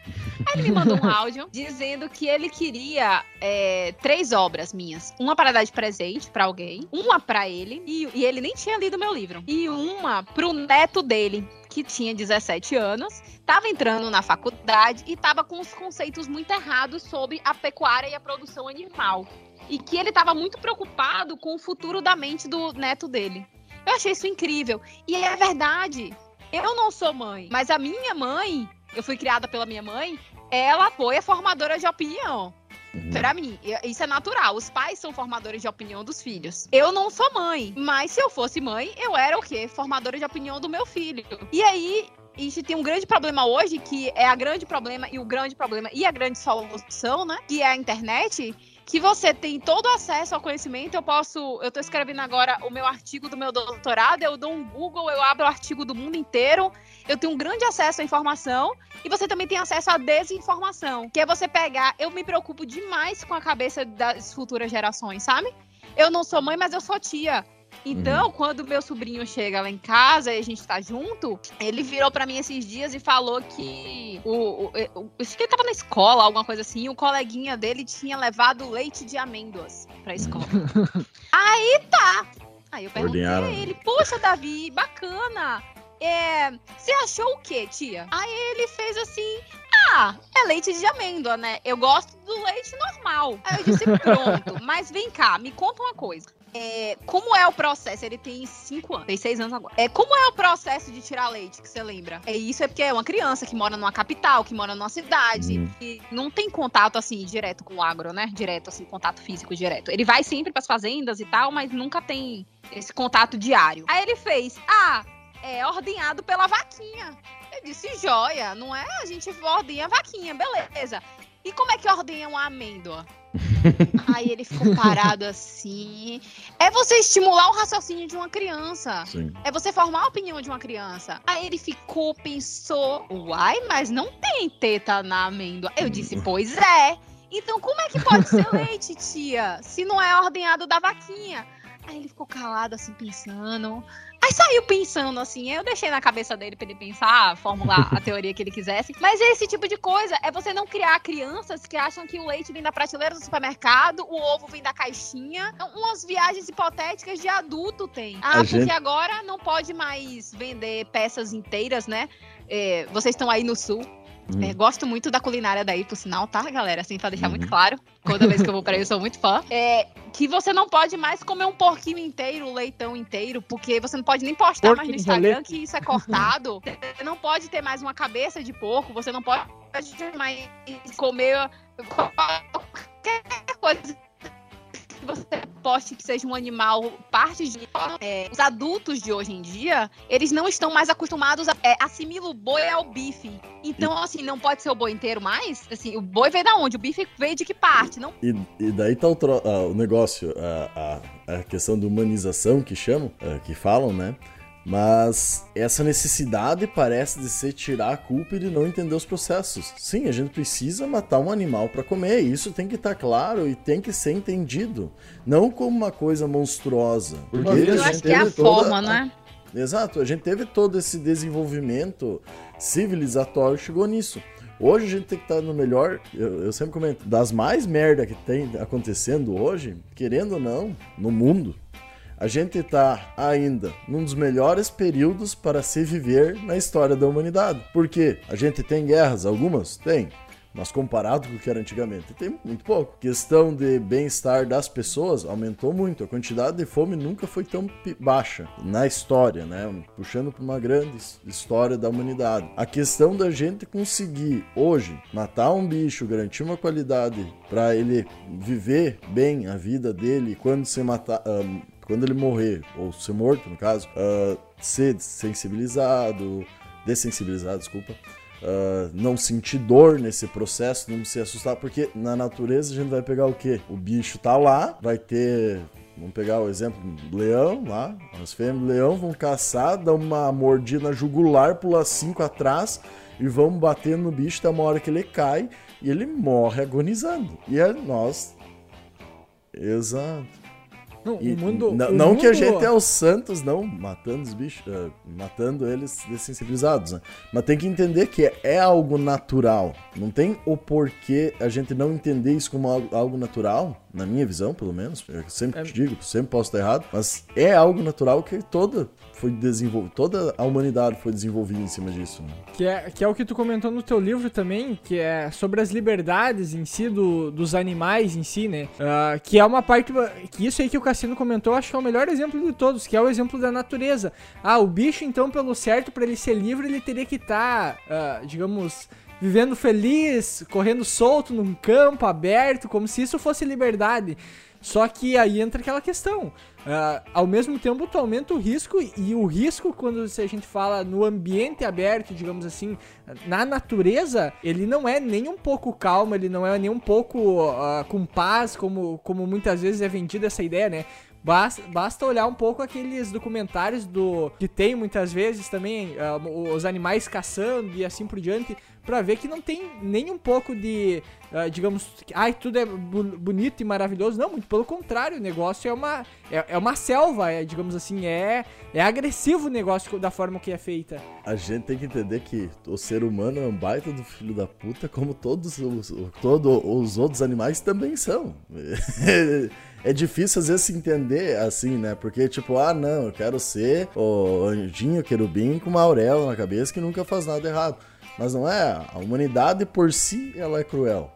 Aí ele me mandou um áudio dizendo que ele queria é, três obras minhas. Uma para dar de presente para alguém, uma para ele, e, e ele nem tinha lido meu livro, e uma pro neto dele, que tinha 17 anos, estava entrando na faculdade e estava com os conceitos muito errados sobre a pecuária e a produção animal e que ele estava muito preocupado com o futuro da mente do neto dele. Eu achei isso incrível. E é verdade. Eu não sou mãe, mas a minha mãe, eu fui criada pela minha mãe, ela foi a formadora de opinião. Uhum. Pra mim, isso é natural. Os pais são formadores de opinião dos filhos. Eu não sou mãe, mas se eu fosse mãe, eu era o quê? Formadora de opinião do meu filho. E aí, a gente tem um grande problema hoje, que é a grande problema e o grande problema e a grande solução, né? Que é a internet, que você tem todo acesso ao conhecimento. Eu posso, eu estou escrevendo agora o meu artigo do meu doutorado, eu dou um Google, eu abro o artigo do mundo inteiro. Eu tenho um grande acesso à informação e você também tem acesso à desinformação, que é você pegar, eu me preocupo demais com a cabeça das futuras gerações, sabe? Eu não sou mãe, mas eu sou tia. Então, uhum. quando meu sobrinho chega lá em casa e a gente tá junto, ele virou para mim esses dias e falou que o, o, o, acho que ele tava na escola, alguma coisa assim, e o coleguinha dele tinha levado leite de amêndoas pra escola. Aí tá. Aí eu perguntei a ele, poxa, Davi, bacana. É, você achou o quê, tia? Aí ele fez assim: Ah, é leite de amêndoa, né? Eu gosto do leite normal. Aí eu disse: Pronto, mas vem cá, me conta uma coisa. É, como é o processo? Ele tem cinco anos, tem seis anos agora. É, como é o processo de tirar leite, que você lembra? É isso é porque é uma criança que mora numa capital, que mora numa cidade, uhum. que não tem contato assim direto com o agro, né? Direto assim, contato físico direto. Ele vai sempre para as fazendas e tal, mas nunca tem esse contato diário. Aí ele fez: "Ah, é ordenhado pela vaquinha". Eu disse: "Joia, não é? A gente ordenha a vaquinha, beleza". E como é que ordenha uma amêndoa? Aí ele ficou parado assim. É você estimular o raciocínio de uma criança. Sim. É você formar a opinião de uma criança. Aí ele ficou, pensou, uai, mas não tem teta na amêndoa. Eu disse, hum. pois é. Então como é que pode ser leite, tia? Se não é ordenhado da vaquinha. Aí ele ficou calado, assim, pensando. Aí saiu pensando assim, eu deixei na cabeça dele pra ele pensar, formular a teoria que ele quisesse. Mas esse tipo de coisa é você não criar crianças que acham que o leite vem da prateleira do supermercado, o ovo vem da caixinha. Então, umas viagens hipotéticas de adulto tem. Ah, a porque gente... agora não pode mais vender peças inteiras, né? É, vocês estão aí no sul. Hum. É, gosto muito da culinária daí, por sinal, tá, galera? Assim, pra deixar muito uhum. claro. Toda vez que eu vou pra aí, eu sou muito fã. É, que você não pode mais comer um porquinho inteiro, um leitão inteiro, porque você não pode nem postar porco mais no Instagram que isso é cortado. você não pode ter mais uma cabeça de porco, você não pode mais comer qualquer coisa que você poste que seja um animal parte de é, os adultos de hoje em dia, eles não estão mais acostumados a é, assimilar o boi ao bife. Então, assim, não pode ser o boi inteiro mais? Assim, o boi veio da onde? O bife veio de que parte? Não... E, e daí tá o, uh, o negócio, a, a, a, questão de humanização que chamam, uh, que falam, né? Mas essa necessidade parece de ser tirar a culpa e de não entender os processos. Sim, a gente precisa matar um animal para comer, isso tem que estar tá claro e tem que ser entendido, não como uma coisa monstruosa. Porque eu acho que é a toda... forma, não é? Exato, a gente teve todo esse desenvolvimento civilizatório chegou nisso. Hoje a gente tem que estar tá no melhor, eu, eu sempre comento, das mais merda que tem acontecendo hoje, querendo ou não, no mundo, a gente está ainda num dos melhores períodos para se viver na história da humanidade. Porque a gente tem guerras, algumas? Tem. Mas comparado com o que era antigamente, tem muito pouco. Questão de bem-estar das pessoas aumentou muito. A quantidade de fome nunca foi tão baixa na história, né? Puxando para uma grande história da humanidade. A questão da gente conseguir hoje matar um bicho, garantir uma qualidade para ele viver bem a vida dele quando se matar. Quando ele morrer, ou ser morto no caso, uh, ser sensibilizado, dessensibilizado, desculpa, uh, não sentir dor nesse processo, não se assustar, porque na natureza a gente vai pegar o quê? O bicho tá lá, vai ter Vamos pegar o exemplo leão lá. As fêmeas do leão vão caçar, dão uma mordida jugular, pula cinco atrás e vão batendo no bicho até uma hora que ele cai e ele morre agonizando. E é nós. Exato. Não, e, mundo, não, não mundo... que a gente é os santos, não, matando os bichos, uh, matando eles dessensibilizados, né? Mas tem que entender que é, é, algo natural. Não tem o porquê a gente não entender isso como algo, algo natural, na minha visão, pelo menos. Eu sempre é... te digo, sempre posso estar errado, mas é algo natural que toda foi desenvolvido, toda a humanidade foi desenvolvida em cima disso. Né? Que, é, que é o que tu comentou no teu livro também, que é sobre as liberdades em si do, dos animais em si, né? Uh, que é uma parte que isso aí que o Cassino comentou, acho que é o melhor exemplo de todos, que é o exemplo da natureza. Ah, o bicho então, pelo certo, para ele ser livre, ele teria que estar, tá, uh, digamos, vivendo feliz, correndo solto num campo aberto, como se isso fosse liberdade. Só que aí entra aquela questão. Uh, ao mesmo tempo, tu aumenta o risco, e o risco, quando a gente fala no ambiente aberto, digamos assim, na natureza, ele não é nem um pouco calmo, ele não é nem um pouco uh, com paz, como, como muitas vezes é vendida essa ideia, né? Basta, basta olhar um pouco aqueles documentários do que tem muitas vezes também uh, os animais caçando e assim por diante para ver que não tem nem um pouco de, uh, digamos, ai, tudo é bonito e maravilhoso. Não, muito pelo contrário, o negócio é uma, é, é uma selva, é, digamos assim, é, é agressivo o negócio da forma que é feita. A gente tem que entender que o ser humano é um baita do filho da puta, como todos os, todos os outros animais também são. é difícil às vezes se entender assim, né? Porque, tipo, ah, não, eu quero ser o anjinho querubim com uma auréola na cabeça que nunca faz nada errado. Mas não é. A humanidade por si ela é cruel.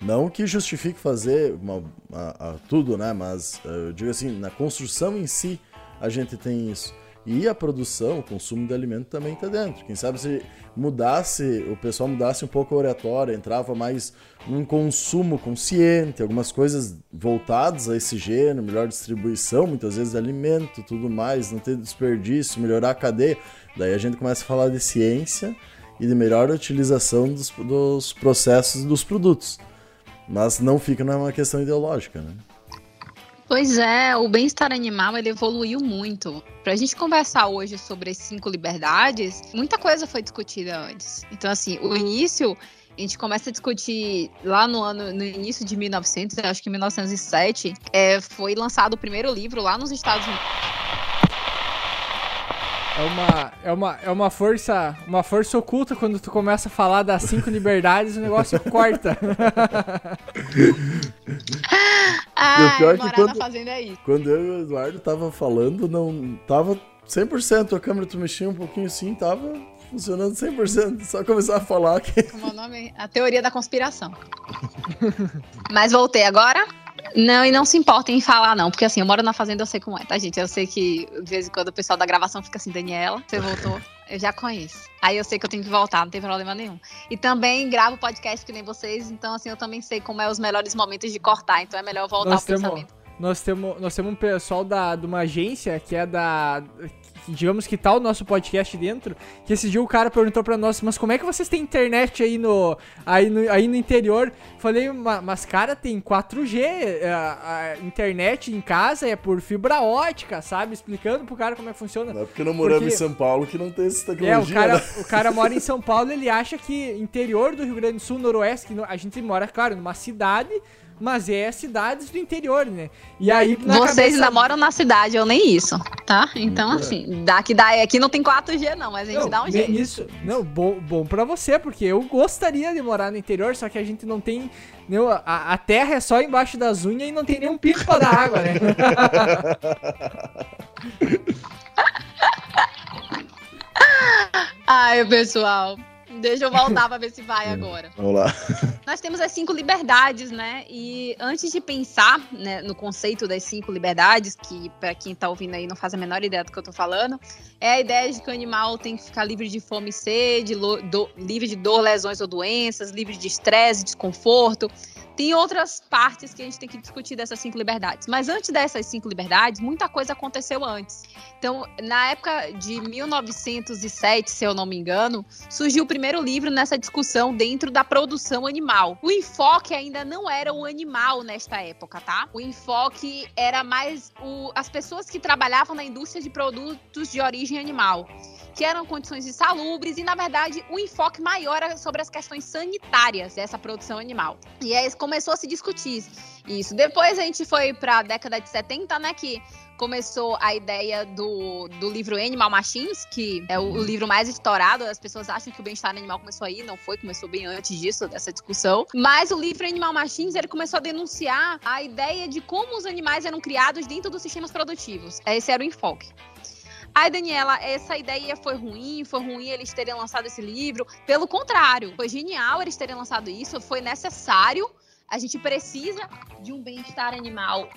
Não que justifique fazer uma, a, tudo, né? Mas eu digo assim, na construção em si a gente tem isso. E a produção, o consumo de alimento também está dentro. Quem sabe se mudasse, o pessoal mudasse um pouco a oratória, entrava mais num consumo consciente, algumas coisas voltadas a esse gênero, melhor distribuição, muitas vezes alimento, tudo mais, não ter desperdício, melhorar a cadeia. Daí a gente começa a falar de ciência e de melhor utilização dos, dos processos dos produtos. Mas não fica numa questão ideológica, né? Pois é, o bem-estar animal ele evoluiu muito. Para a gente conversar hoje sobre as cinco liberdades, muita coisa foi discutida antes. Então, assim, o início a gente começa a discutir lá no ano, no início de 1900, acho que em 1907, é, foi lançado o primeiro livro lá nos Estados Unidos. É uma, é uma, é uma força, uma força oculta quando tu começa a falar das cinco liberdades, o negócio corta. ah, o pior é que quando, é quando eu e o Eduardo tava falando, não tava 100%, a câmera tu mexia um pouquinho assim, tava funcionando 100%, só começar a falar que Como é o nome? A teoria da conspiração. Mas voltei agora? Não, e não se importem em falar, não, porque assim, eu moro na fazenda, eu sei como é, tá, gente? Eu sei que de vez em quando o pessoal da gravação fica assim, Daniela, você voltou. Eu já conheço. Aí eu sei que eu tenho que voltar, não tem problema nenhum. E também gravo podcast que nem vocês, então assim, eu também sei como é os melhores momentos de cortar, então é melhor voltar nós ao temos, pensamento. nós temos, nós temos um pessoal da, de uma agência que é da digamos que tá o nosso podcast dentro, que esse dia o cara perguntou pra nós, mas como é que vocês têm internet aí no, aí no, aí no interior? Falei, mas cara, tem 4G, a, é, a, internet em casa é por fibra ótica, sabe? Explicando pro cara como é que funciona. Não é porque não moramos porque... em São Paulo que não tem essa tecnologia. É, o cara, né? o cara mora em São Paulo, ele acha que interior do Rio Grande do Sul, noroeste, que a gente mora, claro, numa cidade mas é cidades do interior, né? E aí vocês cabeça... ainda moram na cidade, eu nem isso, tá? Então assim, daqui daí aqui não tem 4G não, mas a gente não, dá um jeito. Isso, não, bom, bom para você, porque eu gostaria de morar no interior, só que a gente não tem não, a, a terra é só embaixo das unhas e não tem nenhum pico para dar água, né? Ai, pessoal, Deixa eu voltar para ver se vai agora. Vamos lá. Nós temos as cinco liberdades, né? E antes de pensar né, no conceito das cinco liberdades, que para quem tá ouvindo aí não faz a menor ideia do que eu tô falando, é a ideia de que o animal tem que ficar livre de fome e sede, do, livre de dor, lesões ou doenças, livre de estresse, desconforto. Tem outras partes que a gente tem que discutir dessas cinco liberdades. Mas antes dessas cinco liberdades, muita coisa aconteceu antes. Então, na época de 1907, se eu não me engano, surgiu o primeiro livro nessa discussão dentro da produção animal. O enfoque ainda não era o animal nesta época, tá? O enfoque era mais o, as pessoas que trabalhavam na indústria de produtos de origem animal que eram condições insalubres e, na verdade, o enfoque maior era sobre as questões sanitárias dessa produção animal. E aí começou a se discutir isso. Depois a gente foi para a década de 70, né, que começou a ideia do, do livro Animal Machines, que é o, o, livro mais estourado. As pessoas acham que o bem-estar animal começou aí, não foi, começou bem antes disso, dessa discussão. Mas o livro Animal Machines, ele começou a denunciar a ideia de como os animais eram criados dentro dos sistemas produtivos. Esse era o enfoque. Ai, Daniela, essa ideia foi ruim, foi ruim eles terem lançado esse livro. Pelo contrário, foi genial eles terem lançado isso, foi necessário. A gente precisa de um bem-estar animal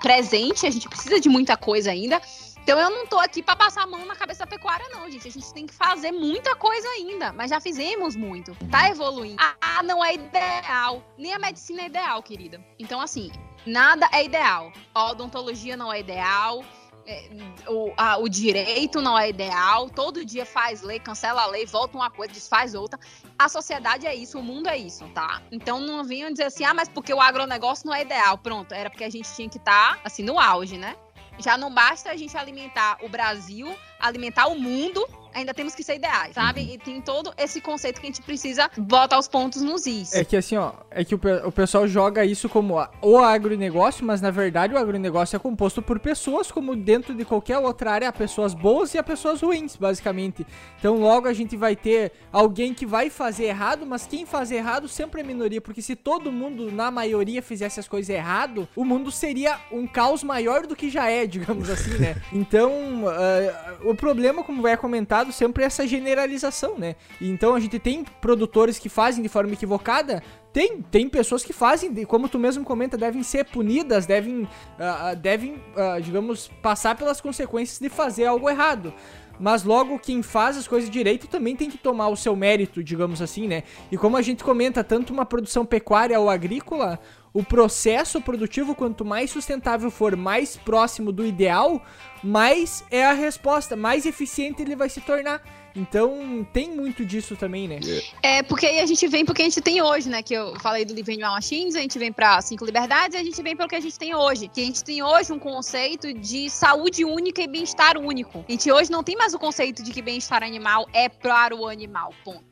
presente, a gente precisa de muita coisa ainda. Então eu não tô aqui para passar a mão na cabeça da pecuária, não, gente. A gente tem que fazer muita coisa ainda, mas já fizemos muito. Tá evoluindo. Ah, não é ideal. Nem a medicina é ideal, querida. Então, assim, nada é ideal. A odontologia não é ideal. É, o, a, o direito não é ideal, todo dia faz lei, cancela a lei, volta uma coisa, desfaz outra. A sociedade é isso, o mundo é isso, tá? Então não venham dizer assim, ah, mas porque o agronegócio não é ideal. Pronto, era porque a gente tinha que estar, tá, assim, no auge, né? Já não basta a gente alimentar o Brasil, alimentar o mundo ainda temos que ser ideais, sabe? Uhum. E tem todo esse conceito que a gente precisa botar os pontos nos is. É que assim, ó, é que o, o pessoal joga isso como o agronegócio, mas na verdade o agronegócio é composto por pessoas, como dentro de qualquer outra área, há pessoas boas e há pessoas ruins, basicamente. Então logo a gente vai ter alguém que vai fazer errado, mas quem faz errado sempre é minoria, porque se todo mundo, na maioria, fizesse as coisas errado, o mundo seria um caos maior do que já é, digamos assim, né? Então, uh, o problema, como vai comentar, sempre essa generalização, né? então a gente tem produtores que fazem de forma equivocada, tem, tem pessoas que fazem, como tu mesmo comenta, devem ser punidas, devem, uh, devem uh, digamos, passar pelas consequências de fazer algo errado. Mas logo quem faz as coisas direito também tem que tomar o seu mérito, digamos assim, né? E como a gente comenta, tanto uma produção pecuária ou agrícola, o processo produtivo, quanto mais sustentável for, mais próximo do ideal, mais é a resposta, mais eficiente ele vai se tornar. Então tem muito disso também, né? É, porque aí a gente vem porque a gente tem hoje, né? Que eu falei do livro Animal Machines, a gente vem para Cinco Liberdades e a gente vem pelo que a gente tem hoje. Que a gente tem hoje um conceito de saúde única e bem-estar único. A gente hoje não tem mais o conceito de que bem-estar animal é para o animal, ponto.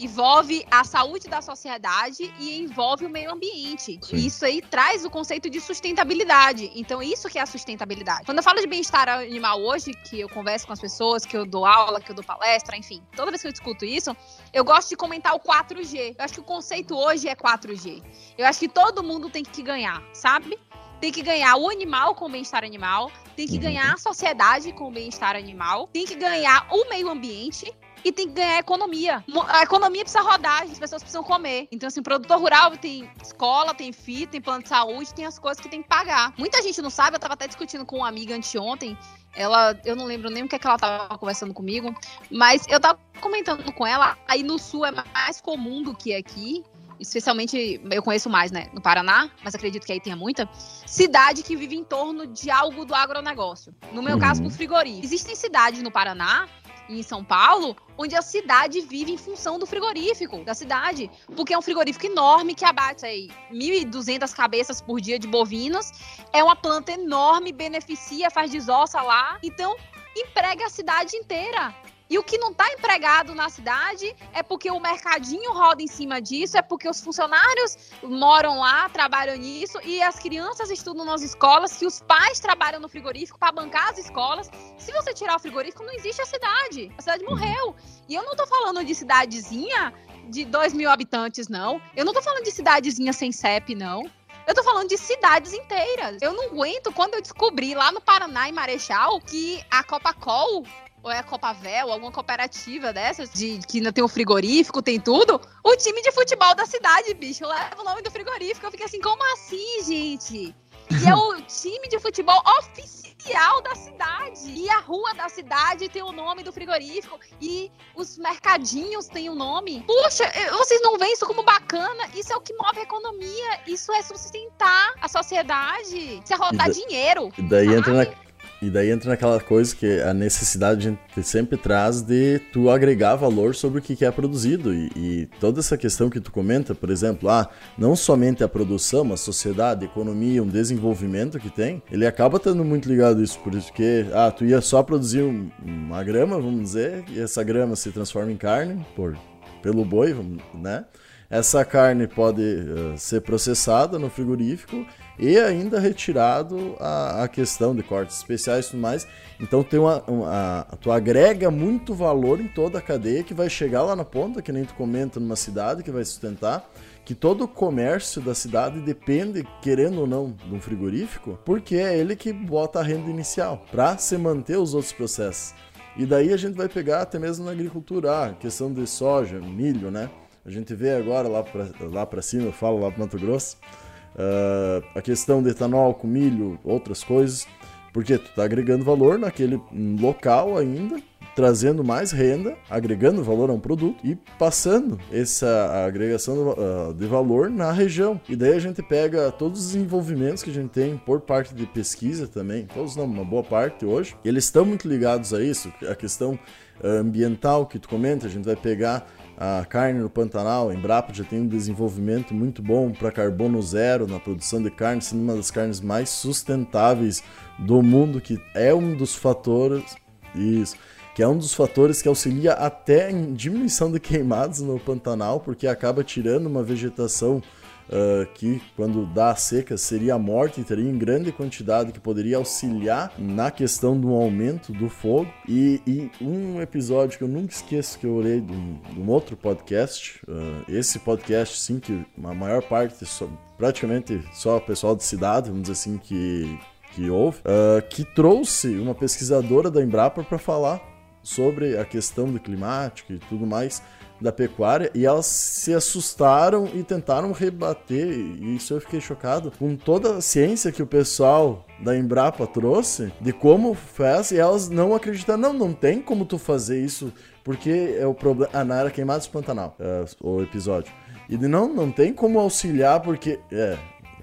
Envolve a saúde da sociedade e envolve o meio ambiente. Sim. Isso aí traz o conceito de sustentabilidade. Então, isso que é a sustentabilidade. Quando eu falo de bem-estar animal hoje, que eu converso com as pessoas, que eu dou aula, que eu dou palestra, enfim, toda vez que eu discuto isso, eu gosto de comentar o 4G. Eu acho que o conceito hoje é 4G. Eu acho que todo mundo tem que ganhar, sabe? tem que ganhar o animal com o bem-estar animal, tem que uhum. ganhar a sociedade com o bem-estar animal, tem que ganhar o meio ambiente e tem que ganhar economia. A economia precisa rodar, as pessoas precisam comer. Então, assim, produtor rural tem escola, tem FII, tem plano de saúde, tem as coisas que tem que pagar. Muita gente não sabe, eu tava até discutindo com uma amiga anteontem. Ela, eu não lembro nem o que, é que ela tava conversando comigo, mas eu tava comentando com ela, aí no sul é mais comum do que aqui especialmente eu conheço mais, né, no Paraná, mas acredito que aí tenha muita, cidade que vive em torno de algo do agronegócio. No meu uhum. caso, do frigorífico. Existem cidades no Paraná em São Paulo, onde a cidade vive em função do frigorífico da cidade, porque é um frigorífico enorme que abate aí 1.200 cabeças por dia de bovinos, é uma planta enorme, beneficia, faz desossa lá, então emprega a cidade inteira. E o que não está empregado na cidade é porque o mercadinho roda em cima disso, é porque os funcionários moram lá, trabalham nisso, e as crianças estudam nas escolas, que os pais trabalham no frigorífico para bancar as escolas. Se você tirar o frigorífico, não existe a cidade. A cidade morreu. E eu não estou falando de cidadezinha de 2 mil habitantes, não. Eu não estou falando de cidadezinha sem CEP, não. Eu tô falando de cidades inteiras. Eu não aguento quando eu descobri lá no Paraná, em Marechal, que a Copa-Col ou é a Copavel, alguma cooperativa dessas, de que ainda tem um frigorífico, tem tudo, o time de futebol da cidade, bicho, leva o nome do frigorífico. Eu fiquei assim, como assim, gente? E é o time de futebol oficial da cidade. E a rua da cidade tem o nome do frigorífico. E os mercadinhos têm o nome. Puxa, vocês não veem isso como bacana? Isso é o que move a economia. Isso é sustentar a sociedade. Isso é rodar dinheiro. E daí sabe? entra na e daí entra naquela coisa que a necessidade a gente sempre traz de tu agregar valor sobre o que é produzido. E, e, toda essa questão que tu comenta, por exemplo, ah, não somente a produção, a sociedade, a economia, um desenvolvimento que tem, ele acaba estando muito ligado a isso. Por isso que, ah, tu ia só produzir um, uma grama, vamos dizer, e essa grama se transforma em carne por, pelo boi, né? Essa carne pode uh, ser processada no frigorífico e ainda retirado a, a questão de cortes especiais e tudo mais. Então tem uma, uma, tu agrega muito valor em toda a cadeia que vai chegar lá na ponta, que nem tu comenta numa cidade que vai sustentar, que todo o comércio da cidade depende, querendo ou não, de um frigorífico, porque é ele que bota a renda inicial para se manter os outros processos. E daí a gente vai pegar até mesmo na agricultura, a questão de soja, milho, né? A gente vê agora lá para lá cima, eu falo lá para Mato Grosso, uh, a questão de etanol com milho, outras coisas, porque tu está agregando valor naquele local ainda, trazendo mais renda, agregando valor a um produto e passando essa agregação de valor na região. E daí a gente pega todos os desenvolvimentos que a gente tem por parte de pesquisa também, todos não, uma boa parte hoje, eles estão muito ligados a isso, a questão ambiental que tu comenta, a gente vai pegar a carne no Pantanal, a Embrapa já tem um desenvolvimento muito bom para carbono zero na produção de carne, sendo uma das carnes mais sustentáveis do mundo, que é um dos fatores isso, que é um dos fatores que auxilia até em diminuição de queimados no Pantanal, porque acaba tirando uma vegetação uh, que, quando dá a seca, seria morte e teria em grande quantidade que poderia auxiliar na questão do aumento do fogo. E, e um episódio que eu nunca esqueço que eu olhei de um, de um outro podcast, uh, esse podcast, sim, que a maior parte, só, praticamente só o pessoal de cidade, vamos dizer assim, que, que ouve, uh, que trouxe uma pesquisadora da Embrapa para falar sobre a questão do climático e tudo mais da pecuária e elas se assustaram e tentaram rebater, e isso eu fiquei chocado, com toda a ciência que o pessoal da Embrapa trouxe de como faz e elas não acreditaram, não, não tem como tu fazer isso, porque é o problema. Ah, na era Queimados Pantanal, é, o episódio. E de, não, não tem como auxiliar, porque. É,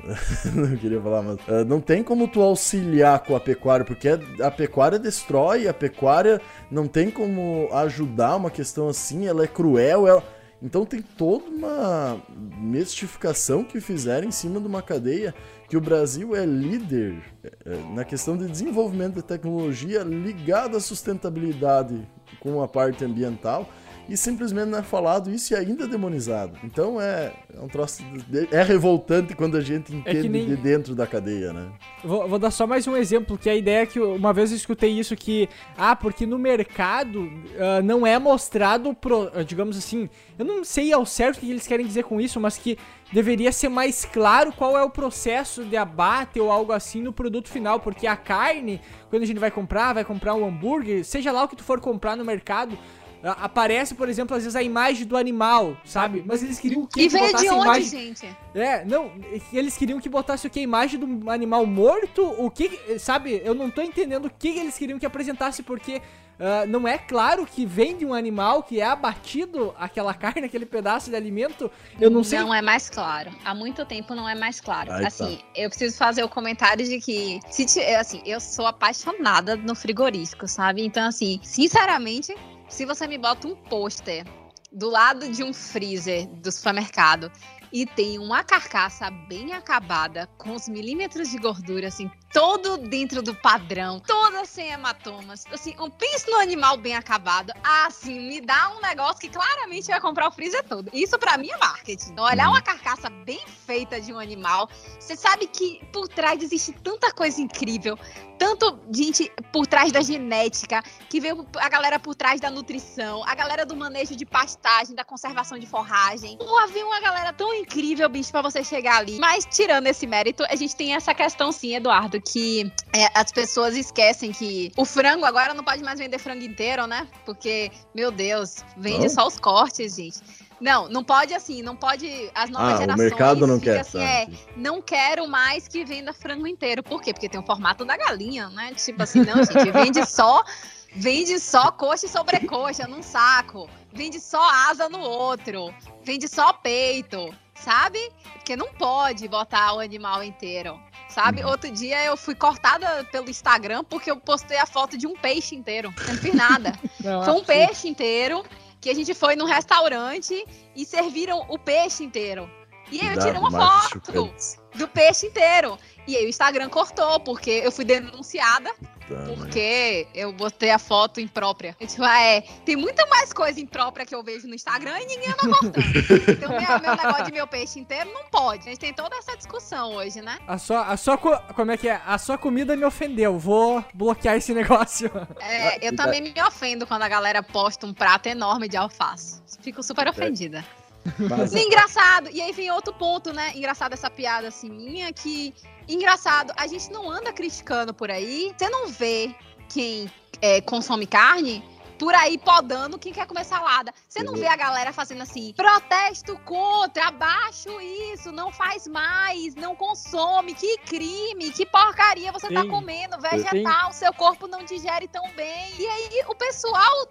não queria falar, mas uh, não tem como tu auxiliar com a pecuária, porque a pecuária destrói, a pecuária não tem como ajudar uma questão assim, ela é cruel, ela... Então tem toda uma mistificação que fizeram em cima de uma cadeia que o Brasil é líder é, na questão de desenvolvimento de tecnologia ligada à sustentabilidade com a parte ambiental e simplesmente não é falado isso e ainda é demonizado. Então é, é um troço. De, é revoltante quando a gente é entende é nem... de dentro da cadeia, né? Vou, vou, dar só mais um exemplo, que a ideia é que uma vez eu escutei isso que. Ah, porque no mercado uh, não é mostrado, pro, digamos assim. Eu não sei ao certo o que eles querem dizer com isso, mas que deveria ser mais claro qual é o processo de abate ou algo assim no produto final, porque a carne, quando a gente vai comprar, vai comprar um hambúrguer, seja lá o que tu for comprar no mercado, aparece, por exemplo, às vezes a imagem do animal, sabe? Mas eles queriam o quê? E que veio de onde, imagem... gente? É, não, eles queriam que botasse o que? A imagem do animal morto? O que, sabe? Eu não tô entendendo o que eles queriam que apresentasse, porque uh, não é claro que vem de um animal que é abatido aquela carne, aquele pedaço de alimento. Eu não sei. Não é mais claro. Há muito tempo não é mais claro. Aí tá. assim, eu preciso fazer o comentário de que, se assim, eu sou apaixonada no frigorífico, sabe? Então, assim, sinceramente, se você me bota um pôster do lado de um freezer do supermercado e tem uma carcaça bem acabada, com os milímetros de gordura, assim, todo dentro do padrão, toda sem hematomas, assim, um pense no animal bem acabado, assim, me dá um negócio que claramente vai comprar o freezer todo. Isso pra mim é marketing. Então, olhar uma carcaça bem feita de um animal, você sabe que por trás existe tanta coisa incrível, tanto gente por trás da genética, que veio a galera por trás da nutrição, a galera do manejo de pastagem, da conservação de forragem. Pô, havia uma galera tão incrível, bicho, pra você chegar ali. Mas tirando esse mérito, a gente tem essa questão sim, Eduardo, que é, as pessoas esquecem que o frango agora não pode mais vender frango inteiro, né? Porque, meu Deus, vende só os cortes, gente. Não, não pode assim, não pode. As novas Ah, o gerações. mercado não quer. Assim, é, não quero mais que venda frango inteiro. Por quê? Porque tem o formato da galinha, né? Tipo assim, não, gente, vende só. Vende só coxa e sobrecoxa num saco. Vende só asa no outro. Vende só peito, sabe? Porque não pode botar o animal inteiro. Sabe? Uhum. Outro dia eu fui cortada pelo Instagram porque eu postei a foto de um peixe inteiro. Eu não fiz nada. Não, Foi um peixe inteiro que a gente foi num restaurante e serviram o peixe inteiro. E aí eu tirei uma foto do peixe inteiro. E aí o Instagram cortou, porque eu fui denunciada, Tá, mas- porque eu botei a foto imprópria. Eu, tipo, ah, é, tem muita mais coisa imprópria que eu vejo no Instagram e ninguém anda cortando. então meu, meu negócio de meu peixe inteiro não pode. A gente tem toda essa discussão hoje, né? A sua, a sua, co- como é que é? A sua comida me ofendeu. Vou bloquear esse negócio. É, eu e também me ofendo quando a galera posta um prato enorme de alface. Fico super ofendida. Mas, E engraçado, e aí vem outro ponto, né? Engraçado essa piada assim minha, que. Engraçado, a gente não anda criticando por aí. Você não vê quem é, consome carne por aí podando quem quer comer salada. Você não vê a galera fazendo assim, protesto contra, abaixo isso, não faz mais, não consome, que crime, que porcaria você tá Sim. comendo, vegetal, seu corpo não digere tão bem. E aí o pessoal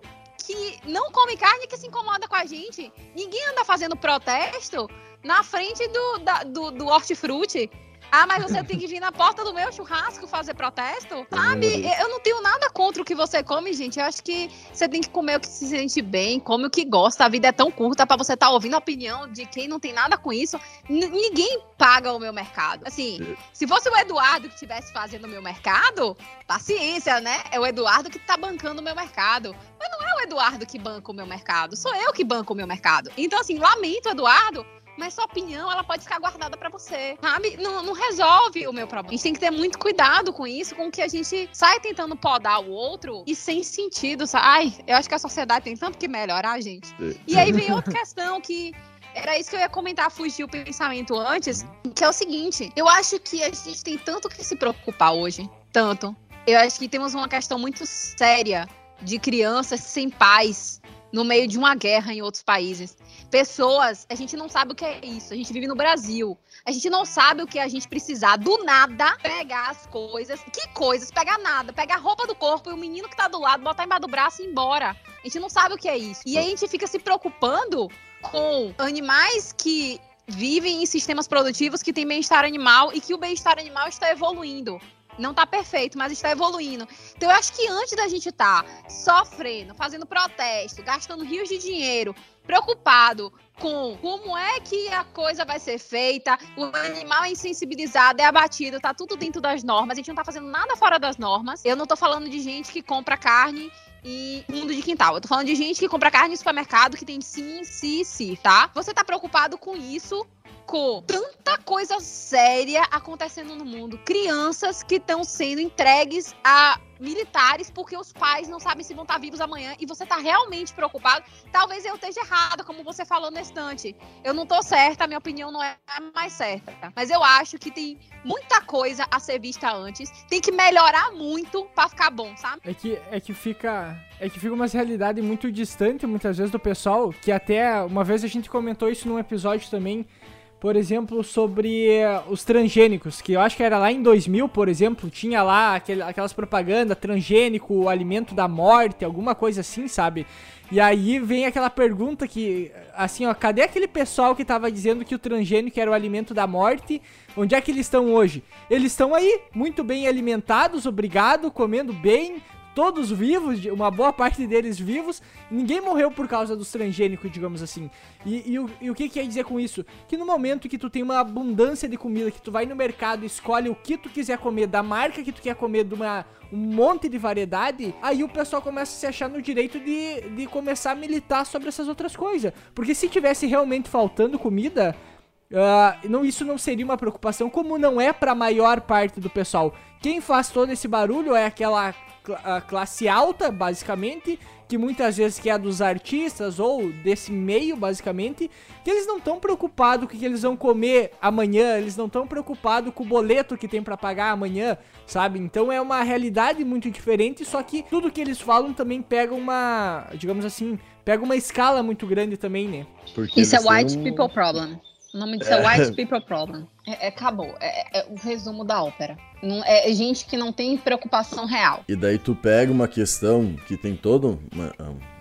que não come carne que se incomoda com a gente. Ninguém anda fazendo protesto na frente do, da- do, do hortifruti. Ah, mas você tem que vir na porta do meu churrasco fazer protesto? Sabe? Eu não tenho nada contra o que você come, gente. Eu acho que você tem que comer o que se sente bem, come o que gosta. A vida é tão curta pra você estar ouvindo a opinião de quem não tem nada com isso. N- ninguém paga o meu mercado. Assim, se fosse o Eduardo que estivesse fazendo o meu mercado, paciência, né? É o Eduardo que tá bancando o meu mercado. Mas não é o Eduardo que banca o meu mercado, sou eu que banco o meu mercado. Então, assim, lamento, Eduardo, mas sua opinião ela pode ficar guardada pra você, sabe? Não, não resolve o meu problema. A gente tem que ter muito cuidado com isso, com que a gente sai tentando podar o outro e sem sentido, sabe? Ai, eu acho que a sociedade tem tanto que melhorar, gente. E aí vem outra questão que era isso que eu ia comentar, fugir o pensamento antes, que é o seguinte: eu acho que a gente tem tanto que se preocupar hoje, tanto. Eu acho que temos uma questão muito séria de crianças sem pais no meio de uma guerra em outros países. Pessoas, a gente não sabe o que é isso. A gente vive no Brasil. A gente não sabe o que é a gente precisar do nada pegar as coisas. Que coisas? Pegar nada. Pegar a roupa do corpo e o menino que tá do lado, botar embaixo do braço e ir embora. A gente não sabe o que é isso. E aí a gente fica se preocupando com animais que vivem em sistemas produtivos que têm bem-estar animal e que o bem-estar animal está evoluindo. Não está perfeito, mas está evoluindo. Então eu acho que antes da gente estar sofrendo, fazendo protesto, gastando rios de dinheiro, preocupado com como é que a coisa vai ser feita, o animal é insensibilizado, é abatido, tá tudo dentro das normas, a gente não tá fazendo nada fora das normas. Eu não tô falando de gente que compra carne e fundo de quintal. Eu tô falando de gente que compra carne no supermercado que tem sim, sim, sim, tá? Você tá preocupado com isso Chico, tanta coisa séria acontecendo no mundo. Crianças que estão sendo entregues a militares porque os pais não sabem se vão estar vivos amanhã e você tá realmente preocupado. Talvez eu esteja errada, como você falou na estante. Eu não tô certa, minha opinião não é mais certa. Mas eu acho que tem muita coisa a ser vista antes. Tem que melhorar muito para ficar bom, sabe? É que, é que fica. É que fica uma realidade muito distante, muitas vezes, do pessoal, que até uma vez a gente comentou isso num episódio também por exemplo, sobre eh, os transgênicos, que eu acho que era lá em 2000, por exemplo, tinha lá aquel, aquelas propagandas, transgênico, alimento da morte, alguma coisa assim, sabe? E aí vem aquela pergunta que, assim, ó, cadê aquele pessoal que tava dizendo que o transgênico era o alimento da morte? Onde é que eles estão hoje? Eles estão aí, muito bem alimentados, obrigado, comendo bem, todos vivos, uma boa parte deles vivos, ninguém morreu por causa dos transgênicos, digamos assim. E, e, o, e o que quer dizer com isso? Que no momento que tu tem uma abundância de comida, que tu vai no mercado, escolhe o que tu quiser comer, da marca que tu quer comer, de uma, um monte de variedade, aí o pessoal começa a se achar no direito de, de começar a militar sobre essas outras coisas. Porque se tivesse realmente faltando comida, Uh, não, isso não seria uma preocupação, como não é para a maior parte do pessoal. Quem faz todo esse barulho é aquela a classe alta, basicamente, que muitas vezes que é dos artistas ou desse meio, basicamente, que eles não estão preocupados com o que eles vão comer amanhã, eles não estão preocupados com o boleto que tem para pagar amanhã, sabe? Então é uma realidade muito diferente, só que tudo que eles falam também pega uma, digamos assim, pega uma escala muito grande também, né? Porque Isso é white people problem. O nome disso é, é White People Problem. É, é acabou. É, é, o resumo da ópera. Não, é, é gente que não tem preocupação real. E daí tu pega uma questão que tem todo, uma,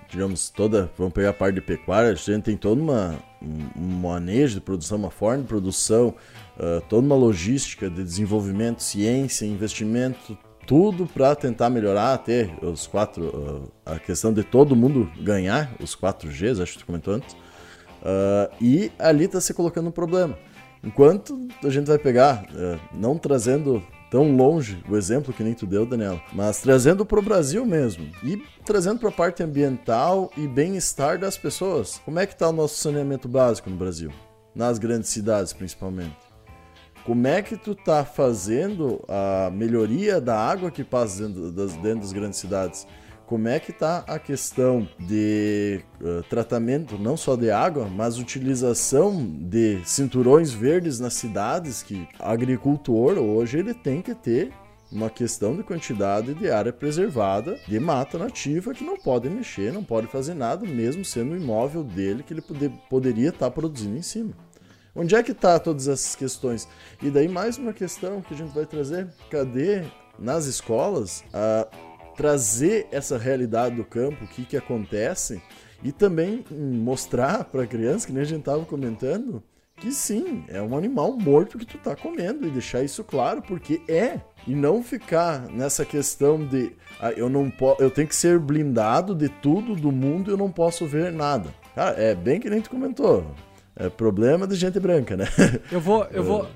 digamos, toda, vamos pegar a parte de pecuária, a gente tem todo uma, um manejo de produção, uma forma de produção, uh, toda uma logística de desenvolvimento, ciência, investimento, tudo para tentar melhorar até os quatro, uh, a questão de todo mundo ganhar os 4Gs, acho que tu comentou antes. Uh, e ali está se colocando um problema. Enquanto a gente vai pegar, uh, não trazendo tão longe o exemplo que nem tu deu, Daniela, mas trazendo para o Brasil mesmo e trazendo para a parte ambiental e bem-estar das pessoas. Como é que está o nosso saneamento básico no Brasil? Nas grandes cidades, principalmente. Como é que tu tá fazendo a melhoria da água que passa dentro das, dentro das grandes cidades? Como é que está a questão de uh, tratamento não só de água, mas utilização de cinturões verdes nas cidades que agricultor hoje ele tem que ter uma questão de quantidade de área preservada de mata nativa que não pode mexer, não pode fazer nada, mesmo sendo o imóvel dele que ele poder, poderia estar tá produzindo em cima. Onde é que está todas essas questões? E daí mais uma questão que a gente vai trazer, cadê nas escolas a trazer essa realidade do campo, o que, que acontece, e também mostrar para a criança, que nem a gente estava comentando, que sim, é um animal morto que tu tá comendo e deixar isso claro, porque é. E não ficar nessa questão de ah, eu não posso, eu tenho que ser blindado de tudo do mundo e eu não posso ver nada. Cara, é bem que nem tu comentou. É problema de gente branca, né? Eu vou, eu vou,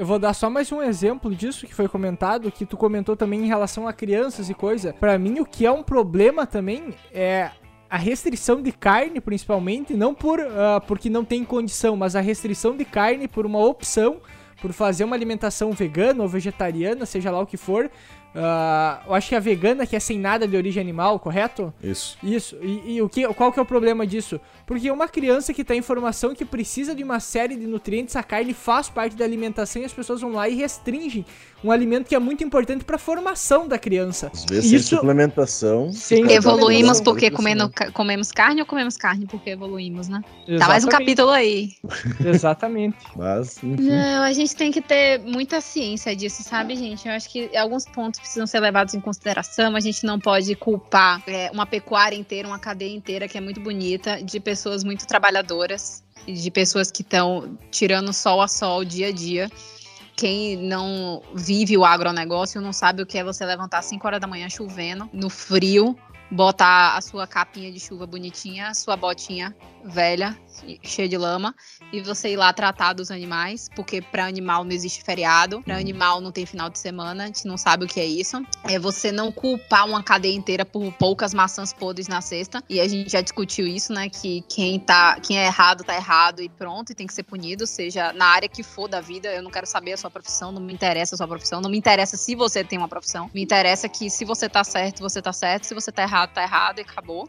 eu vou dar só mais um exemplo disso que foi comentado, que tu comentou também em relação a crianças e coisa. Para mim, o que é um problema também é a restrição de carne, principalmente, não por uh, porque não tem condição, mas a restrição de carne por uma opção, por fazer uma alimentação vegana ou vegetariana, seja lá o que for, Uh, eu acho que a vegana que é sem nada de origem animal, correto? Isso. Isso. E, e, o que, qual que é o problema disso? Porque uma criança que tem informação que precisa de uma série de nutrientes, a carne faz parte da alimentação e as pessoas vão lá e restringem um alimento que é muito importante para a formação da criança. Às vezes Isso... suplementação. Sim. Evoluímos porque comendo, comemos carne ou comemos carne porque evoluímos, né? Exatamente. Tá mais um capítulo aí. Exatamente. Mas, enfim. Não, a gente tem que ter muita ciência disso, sabe, gente? Eu acho que alguns pontos precisam ser levados em consideração. A gente não pode culpar é, uma pecuária inteira, uma cadeia inteira que é muito bonita, de pessoas muito trabalhadoras, de pessoas que estão tirando sol a sol dia a dia. Quem não vive o agronegócio não sabe o que é você levantar às 5 horas da manhã chovendo, no frio, botar a sua capinha de chuva bonitinha, sua botinha velha, cheia de lama, e você ir lá tratar dos animais, porque para animal não existe feriado, para animal não tem final de semana, a gente não sabe o que é isso. É você não culpar uma cadeia inteira por poucas maçãs podres na cesta, e a gente já discutiu isso, né, que quem tá, quem é errado tá errado e pronto, e tem que ser punido, seja na área que for da vida, eu não quero saber a sua profissão, não me interessa a sua profissão, não me interessa se você tem uma profissão, me interessa que se você tá certo, você tá certo, se você tá errado, tá errado e acabou.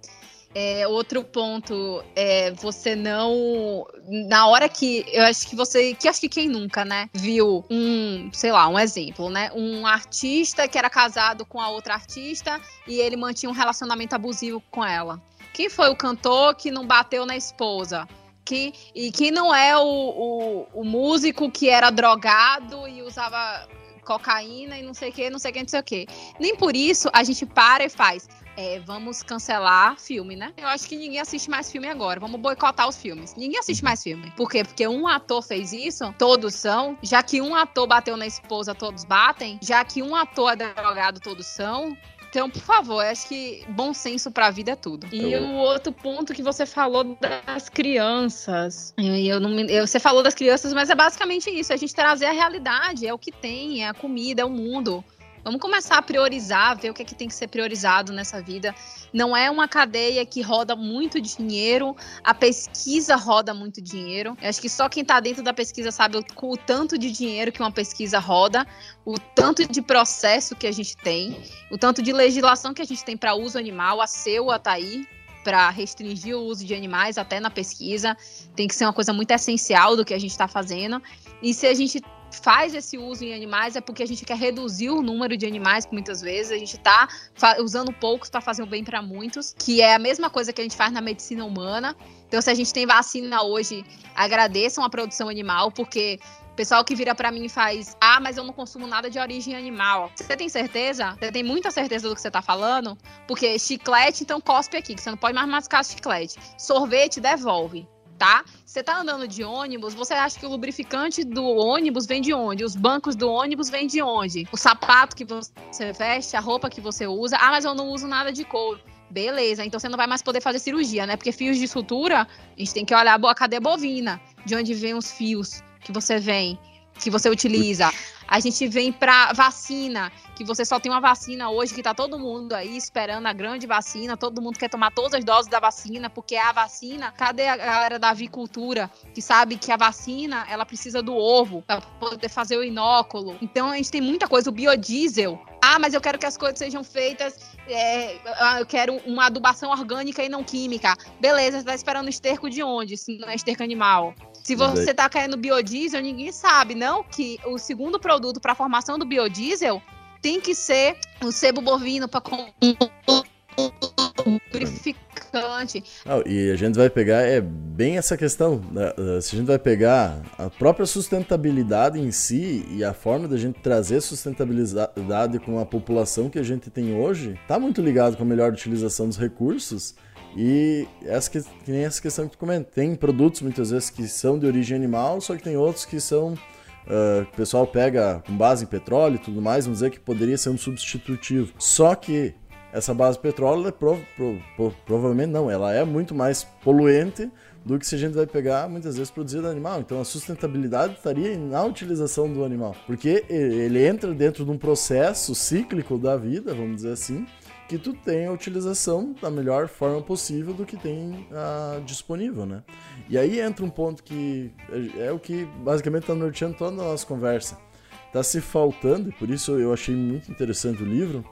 É, outro ponto é você não. Na hora que. Eu acho que você. Que acho que quem nunca, né? Viu um, sei lá, um exemplo, né? Um artista que era casado com a outra artista e ele mantinha um relacionamento abusivo com ela. Quem foi o cantor que não bateu na esposa? Que, e quem não é o, o, o músico que era drogado e usava cocaína e não sei o que, não sei o que, não sei o que. Nem por isso a gente para e faz é, vamos cancelar filme, né? Eu acho que ninguém assiste mais filme agora. Vamos boicotar os filmes. Ninguém assiste mais filme. Por quê? Porque um ator fez isso, todos são. Já que um ator bateu na esposa, todos batem. Já que um ator é drogado, todos são. Então, por favor, acho que bom senso pra vida é tudo. E o outro ponto que você falou das crianças. Eu, eu não eu, você falou das crianças, mas é basicamente isso: a gente trazer a realidade, é o que tem, é a comida, é o mundo. Vamos começar a priorizar, ver o que é que tem que ser priorizado nessa vida. Não é uma cadeia que roda muito dinheiro, a pesquisa roda muito dinheiro. Eu acho que só quem está dentro da pesquisa sabe o, o, tanto de dinheiro que uma pesquisa roda, o tanto de processo que a gente tem, o tanto de legislação que a gente tem para uso animal. A SEUA está aí para restringir o uso de animais até na pesquisa. Tem que ser uma coisa muito essencial do que a gente está fazendo. E se a gente faz esse uso em animais é porque a gente quer reduzir o número de animais, muitas vezes a gente está usando poucos para fazer o bem para muitos, que é a mesma coisa que a gente faz na medicina humana. Então, se a gente tem vacina hoje, agradeçam a produção animal, porque pessoal que vira para mim e faz, ah, mas eu não consumo nada de origem animal. Você tem certeza? Você tem muita certeza do que você tá falando? Porque chiclete, então cospe aqui, que você não pode mais mascar chiclete. Sorvete, devolve tá? Você tá andando de ônibus, você acha que o lubrificante do ônibus vem de onde? Os bancos do ônibus vêm de onde? O sapato que você veste, a roupa que você usa. Ah, mas eu não uso nada de couro. Beleza, então você não vai mais poder fazer cirurgia, né? Porque fios de sutura, a gente tem que olhar a cadeia bovina, de onde vem os fios que você vem, que você utiliza. A gente vem para vacina, que você só tem uma vacina hoje, que tá todo mundo aí esperando a grande vacina, todo mundo quer tomar todas as doses da vacina, porque a vacina, cadê a galera da avicultura, que sabe que a vacina, ela precisa do ovo para poder fazer o inóculo. Então a gente tem muita coisa, o biodiesel, ah, mas eu quero que as coisas sejam feitas. É, eu quero uma adubação orgânica e não química. Beleza, você tá esperando esterco de onde? Se não é esterco animal. Se você está caindo biodiesel, ninguém sabe, não? Que o segundo produto para a formação do biodiesel tem que ser o sebo bovino para Não, e a gente vai pegar é bem essa questão. Né? Se a gente vai pegar a própria sustentabilidade em si e a forma da gente trazer sustentabilidade com a população que a gente tem hoje, tá muito ligado com a melhor utilização dos recursos e essa que, que nem essa questão que tu comenta. Tem produtos muitas vezes que são de origem animal, só que tem outros que são. Uh, o pessoal pega com base em petróleo e tudo mais, vamos dizer que poderia ser um substitutivo. Só que essa base petróleo é prov, provavelmente não, ela é muito mais poluente do que se a gente vai pegar muitas vezes produzido animal. Então a sustentabilidade estaria na utilização do animal, porque ele entra dentro de um processo cíclico da vida, vamos dizer assim, que tu tenha a utilização da melhor forma possível do que tem uh, disponível, né? E aí entra um ponto que é, é o que basicamente está norteando toda a nossa conversa. Está se faltando, e por isso eu achei muito interessante o livro,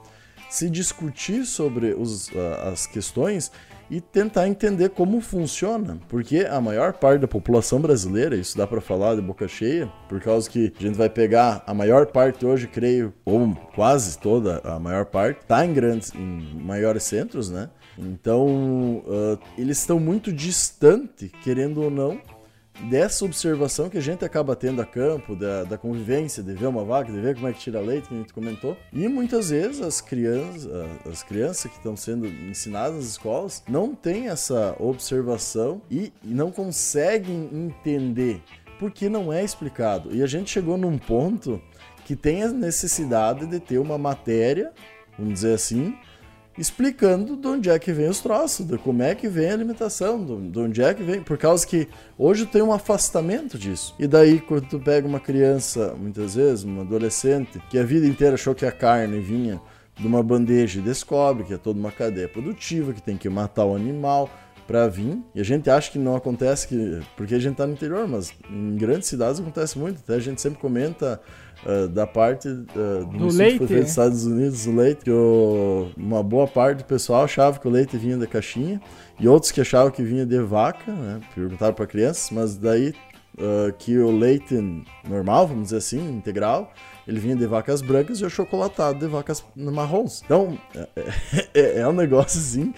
se discutir sobre os, as questões e tentar entender como funciona, porque a maior parte da população brasileira, isso dá para falar de boca cheia, por causa que a gente vai pegar a maior parte hoje, creio, ou quase toda a maior parte, tá em grandes, em maiores centros, né? Então, uh, eles estão muito distante, querendo ou não, dessa observação que a gente acaba tendo a campo, da, da convivência, de ver uma vaca, de ver como é que tira leite, que a gente comentou. E muitas vezes as crianças, as crianças que estão sendo ensinadas nas escolas não têm essa observação e, e não conseguem entender porque não é explicado. E a gente chegou num ponto que tem a necessidade de ter uma matéria, vamos dizer assim, explicando de onde é que vem os troços, de como é que vem a alimentação, de onde é que vem, por causa que hoje tem um afastamento disso. E daí quando tu pega uma criança, muitas vezes, uma adolescente, que a vida inteira achou que a carne vinha de uma bandeja e descobre que é toda uma cadeia produtiva, que tem que matar o animal para vir. E a gente acha que não acontece que porque a gente tá no interior, mas em grandes cidades acontece muito. Até a gente sempre comenta uh, da parte uh, do, do leite dos Estados Unidos, do leite, que o, uma boa parte do pessoal achava que o leite vinha da caixinha e outros que achavam que vinha de vaca, né? Perguntaram para crianças, mas daí uh, que o leite normal, vamos dizer assim, integral, ele vinha de vacas brancas e o chocolatado de vacas marrons. Então, é, é, é um negócio assim,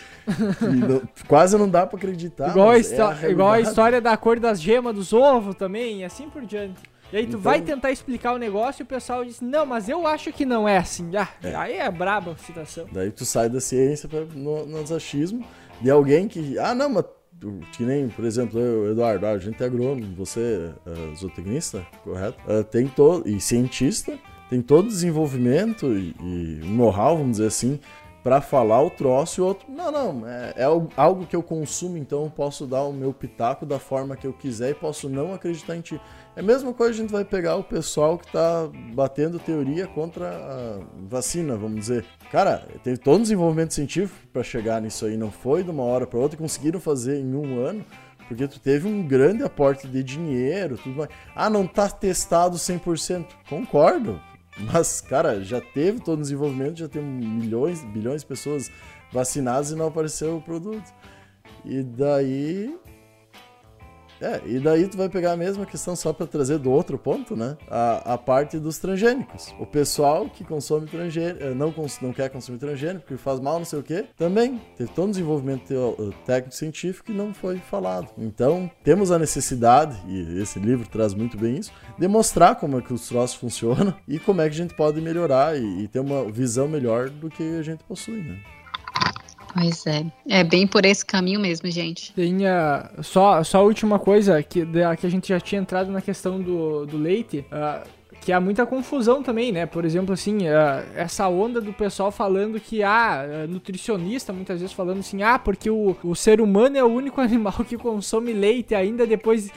não, quase não dá para acreditar. Igual a, é a igual a história da cor das gemas dos ovos também, e assim por diante. E aí tu então... vai tentar explicar o negócio e o pessoal diz, não, mas eu acho que não é assim. Ah, é. Aí é braba a citação. Daí tu sai da ciência pra, no, no achismo de alguém que, ah não, mas que nem, por exemplo, eu, Eduardo, a gente é agrônomo, você é zootecnista, correto? Uh, tem todo, e cientista, tem todo desenvolvimento e, e know-how, vamos dizer assim, para falar o troço e o outro. Não, não, é, é, algo que eu consumo, então eu posso dar o meu pitaco da forma que eu quiser e posso não acreditar em ti. É a mesma coisa a gente vai pegar o pessoal que está batendo teoria contra a vacina, vamos dizer. Cara, teve todo um desenvolvimento científico para chegar nisso aí, não foi de uma hora para outra, conseguiram fazer em um ano, porque tu teve um grande aporte de dinheiro, tudo mais. Ah, não tá testado 100%. Concordo. Mas, cara, já teve todo o desenvolvimento, já tem milhões, bilhões de pessoas vacinadas e não apareceu o produto. E daí é, e daí tu vai pegar a mesma questão só para trazer do outro ponto, né? A, a parte dos transgênicos. O pessoal que consome transgênico, eh, não, cons, não quer consumir transgênico, porque faz mal, não sei o quê, também teve todo um desenvolvimento eh, técnico-científico que não foi falado. Então, temos a necessidade, e esse livro traz muito bem isso, de mostrar como é que os troços funcionam e como é que a gente pode melhorar e, e ter uma visão melhor do que a gente possui, né? Pois é. É bem por esse caminho mesmo, gente. Tem uh, só, só a última coisa que, que a gente já tinha entrado na questão do, do leite. Uh, que há muita confusão também, né? Por exemplo, assim, essa onda do pessoal falando que, ah, nutricionista muitas vezes falando assim, ah, porque o, o ser humano é o único animal que consome leite ainda depois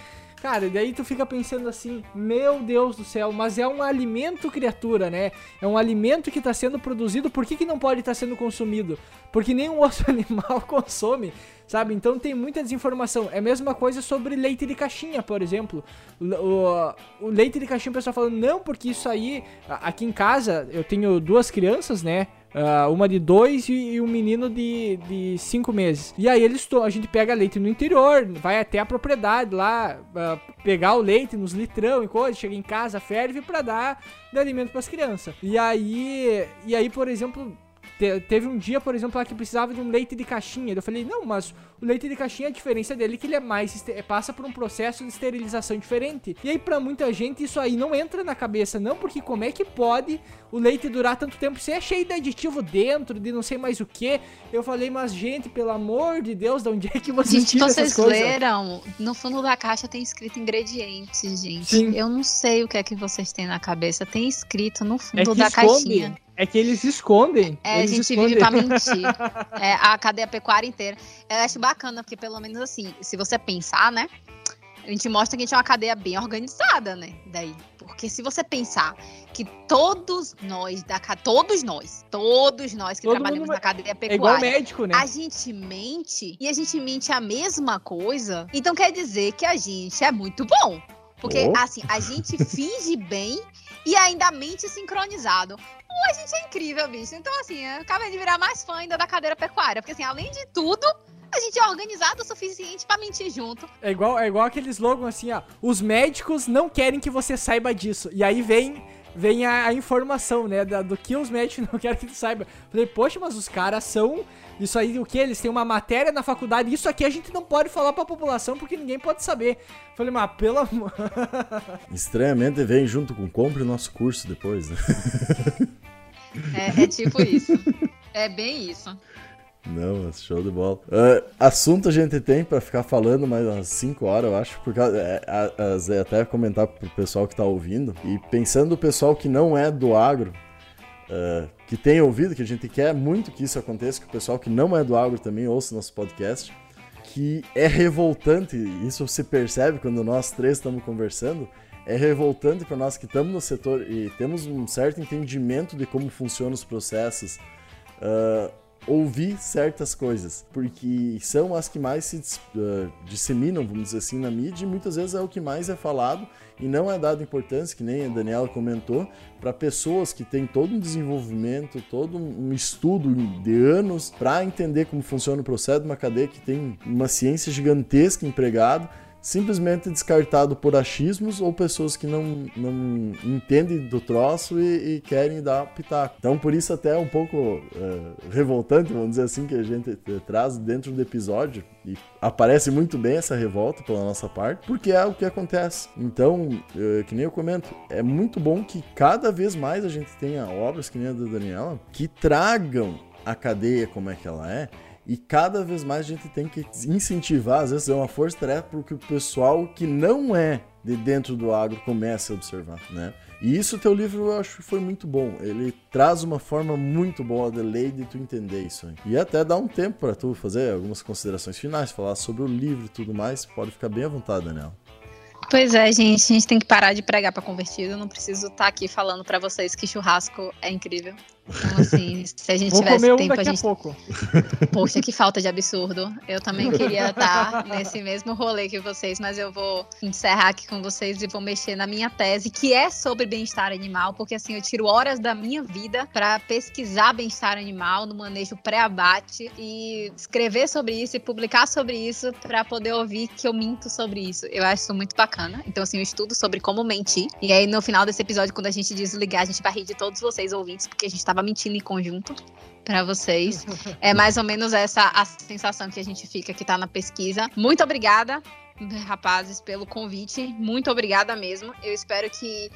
Cara, daí tu fica pensando assim, meu Deus do céu, mas é um alimento, criatura, né? É um alimento que está sendo produzido, por que, que não pode estar tá sendo consumido? Porque nenhum outro animal consome, sabe? Então tem muita desinformação. É a mesma coisa sobre leite de caixinha, por exemplo. O, o leite de caixinha, o pessoal falando, não, porque isso aí, aqui em casa, eu tenho duas crianças, né? Uh, uma de dois e, e, um menino de, de cinco meses. E aí eles a gente pega leite no interior, vai até a propriedade lá, uh, pegar o leite nos litrão e coisa, chega em casa, ferve para dar de alimento para as crianças. E aí, e aí, por exemplo, te, teve um dia, por exemplo, lá que precisava de um leite de caixinha. Eu falei, não, mas o leite de caixinha, a diferença dele é que ele é mais. passa por um processo de esterilização diferente. E aí, para muita gente, isso aí não entra na cabeça, não, porque como é que pode o leite durar tanto tempo se é cheio de aditivo dentro, de não sei mais o que? Eu falei, mas gente, pelo amor de Deus, de onde é que vocês gente, vocês leram? No fundo da caixa tem escrito ingredientes, gente. Sim. Eu não sei o que é que vocês têm na cabeça. Tem escrito no fundo é da esconde. caixinha. É que eles escondem. É, eles a gente escondem. vive pra mentir. é, a cadeia pecuária inteira. Eu acho bacana, porque pelo menos assim, se você pensar, né? A gente mostra que a gente é uma cadeia bem organizada, né? Daí. Porque se você pensar que todos nós, da, todos nós, todos nós que Todo trabalhamos na cadeia pecuária, é igual médico, né? a gente mente e a gente mente a mesma coisa, então quer dizer que a gente é muito bom. Porque, oh. assim, a gente finge bem e ainda mente sincronizado. A gente é incrível, bicho. Então, assim, eu acabei de virar mais fã ainda da cadeira pecuária. Porque, assim, além de tudo, a gente é organizado o suficiente para mentir junto. É igual, é igual aquele slogan assim, ó. Os médicos não querem que você saiba disso. E aí vem vem a, a informação, né, da, do que os médicos não querem que tu saiba. Falei, poxa, mas os caras são isso aí, o que? Eles têm uma matéria na faculdade. Isso aqui a gente não pode falar pra população porque ninguém pode saber. Falei, mas pelo amor. Estranhamente vem junto com compre o nosso curso depois, né? É, é tipo isso. É bem isso. Não, show de bola. Uh, assunto a gente tem para ficar falando mais umas 5 horas, eu acho, porque é, até comentar pro pessoal que tá ouvindo. E pensando o pessoal que não é do agro, uh, que tem ouvido, que a gente quer muito que isso aconteça, que o pessoal que não é do agro também ouça nosso podcast, que é revoltante, isso se percebe quando nós três estamos conversando, é revoltante para nós que estamos no setor e temos um certo entendimento de como funcionam os processos. Uh, ouvir certas coisas, porque são as que mais se uh, disseminam, vamos dizer assim, na mídia e muitas vezes é o que mais é falado e não é dado importância, que nem a Daniela comentou, para pessoas que têm todo um desenvolvimento, todo um estudo de anos para entender como funciona o processo de uma cadeia que tem uma ciência gigantesca empregada simplesmente descartado por achismos ou pessoas que não, não entendem do troço e, e querem dar pitaco. Então, por isso, até é um pouco uh, revoltante, vamos dizer assim, que a gente traz dentro do episódio e aparece muito bem essa revolta pela nossa parte, porque é o que acontece. Então, uh, que nem eu comento, é muito bom que cada vez mais a gente tenha obras, que nem a da Daniela, que tragam a cadeia como é que ela é e cada vez mais a gente tem que incentivar, às vezes é uma força-tarefa para que o pessoal que não é de dentro do agro comece a observar, né? E isso teu livro eu acho que foi muito bom. Ele traz uma forma muito boa de lei de tu entender isso aí. E até dá um tempo para tu fazer algumas considerações finais, falar sobre o livro e tudo mais. Pode ficar bem à vontade, Daniel. Pois é, gente, a gente tem que parar de pregar para convertido. Eu não preciso estar tá aqui falando para vocês que churrasco é incrível. Então, assim, se a gente Vou tivesse comer tempo, um daqui a gente. A pouco. Poxa, que falta de absurdo. Eu também queria estar nesse mesmo rolê que vocês, mas eu vou encerrar aqui com vocês e vou mexer na minha tese, que é sobre bem-estar animal, porque assim, eu tiro horas da minha vida para pesquisar bem-estar animal no manejo pré-abate e escrever sobre isso e publicar sobre isso para poder ouvir que eu minto sobre isso. Eu acho isso muito bacana. Então, assim, eu estudo sobre como mentir. E aí, no final desse episódio, quando a gente desligar, a gente vai rir de todos vocês ouvintes, porque a gente tá estava mentindo em conjunto para vocês. É mais ou menos essa a sensação que a gente fica que está na pesquisa. Muito obrigada rapazes, pelo convite. Muito obrigada mesmo. Eu espero que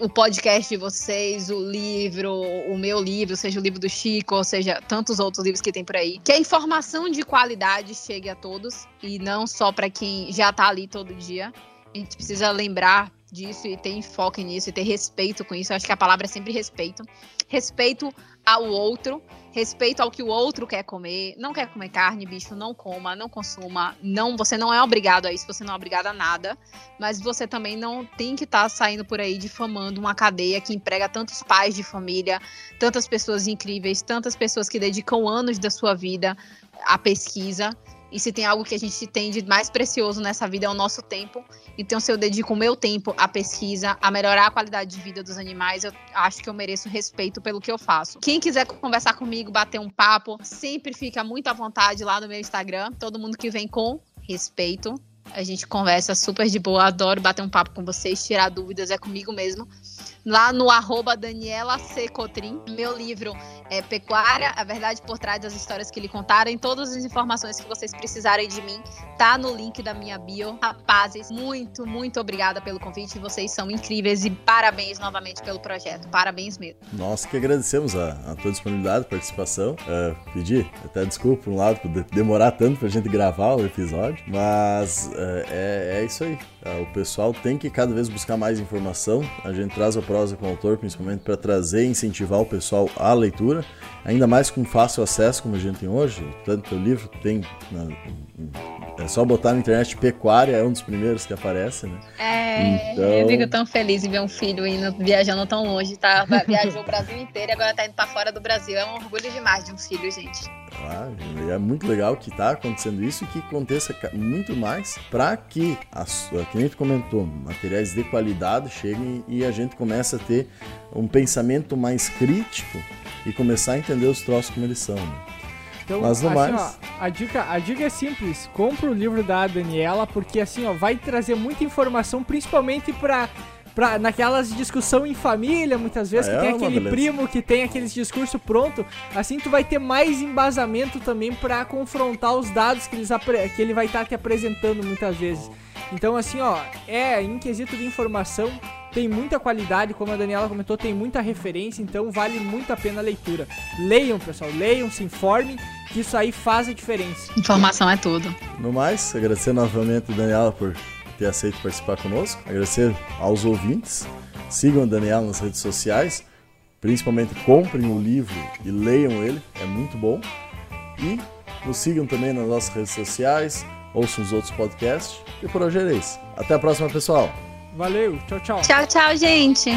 o podcast de vocês, o livro, o meu livro, seja o livro do Chico, ou seja, tantos outros livros que tem por aí, que a informação de qualidade chegue a todos e não só para quem já está ali todo dia. A gente precisa lembrar disso e ter enfoque nisso e ter respeito com isso. Eu acho que a palavra é sempre respeito. Respeito ao outro, respeito ao que o outro quer comer. Não quer comer carne, bicho, não coma, não consuma. Não, você não é obrigado a isso, você não é obrigado a nada. Mas você também não tem que estar tá saindo por aí difamando uma cadeia que emprega tantos pais de família, tantas pessoas incríveis, tantas pessoas que dedicam anos da sua vida à pesquisa e se tem algo que a gente tem de mais precioso nessa vida é o nosso tempo. Então, se eu dedico o meu tempo à pesquisa, a melhorar a qualidade de vida dos animais, eu acho que eu mereço respeito pelo que eu faço. Quem quiser conversar comigo, bater um papo, sempre fica muito à vontade lá no meu Instagram. Todo mundo que vem com respeito. A gente conversa super de boa, adoro bater um papo com vocês, tirar dúvidas, é comigo mesmo lá no arroba Daniela C. Cotrim. Meu livro é Pecuária, a verdade por trás das histórias que lhe contaram. Todas as informações que vocês precisarem de mim, tá no link da minha bio. Rapazes, muito, muito obrigada pelo convite. Vocês são incríveis e parabéns novamente pelo projeto. Parabéns mesmo. Nós que agradecemos a, a tua disponibilidade, participação. Uh, pedi até desculpa por um lado por demorar tanto pra gente gravar o episódio, mas uh, é, é isso aí. Uh, o pessoal tem que cada vez buscar mais informação. A gente traz a prosa com o autor, principalmente para trazer e incentivar o pessoal à leitura, ainda mais com fácil acesso como a gente tem hoje. Tanto o livro tem. É só botar na internet pecuária, é um dos primeiros que aparece, né? É, então... eu fico tão feliz em ver um filho indo, viajando tão longe, tá? Viajou o Brasil inteiro e agora tá indo para fora do Brasil. É um orgulho demais de um filho, gente. Ah, é muito legal que está acontecendo isso e que aconteça muito mais para que, a, que a gente comentou, materiais de qualidade cheguem e a gente comece a ter um pensamento mais crítico e começar a entender os troços como eles são. Né? Então, Mas no assim, mais... ó, a dica, a dica é simples, compra o livro da Daniela porque assim, ó, vai trazer muita informação, principalmente para pra, naquelas discussão em família, muitas vezes, é, que tem aquele beleza. primo que tem aqueles discurso pronto, assim tu vai ter mais embasamento também para confrontar os dados que, eles, que ele vai estar tá te apresentando muitas vezes. Então, assim, ó, é, em quesito de informação, tem muita qualidade, como a Daniela comentou, tem muita referência, então vale muito a pena a leitura. Leiam, pessoal, leiam, se informem, que isso aí faz a diferença. Informação é tudo. No mais, agradecer novamente a Daniela por ter aceito participar conosco. Agradecer aos ouvintes. Sigam a Daniela nas redes sociais. Principalmente comprem o livro e leiam ele, é muito bom. E nos sigam também nas nossas redes sociais, ouçam os outros podcasts. E por hoje é isso. Até a próxima, pessoal. Valeu, tchau, tchau. Tchau, tchau, gente.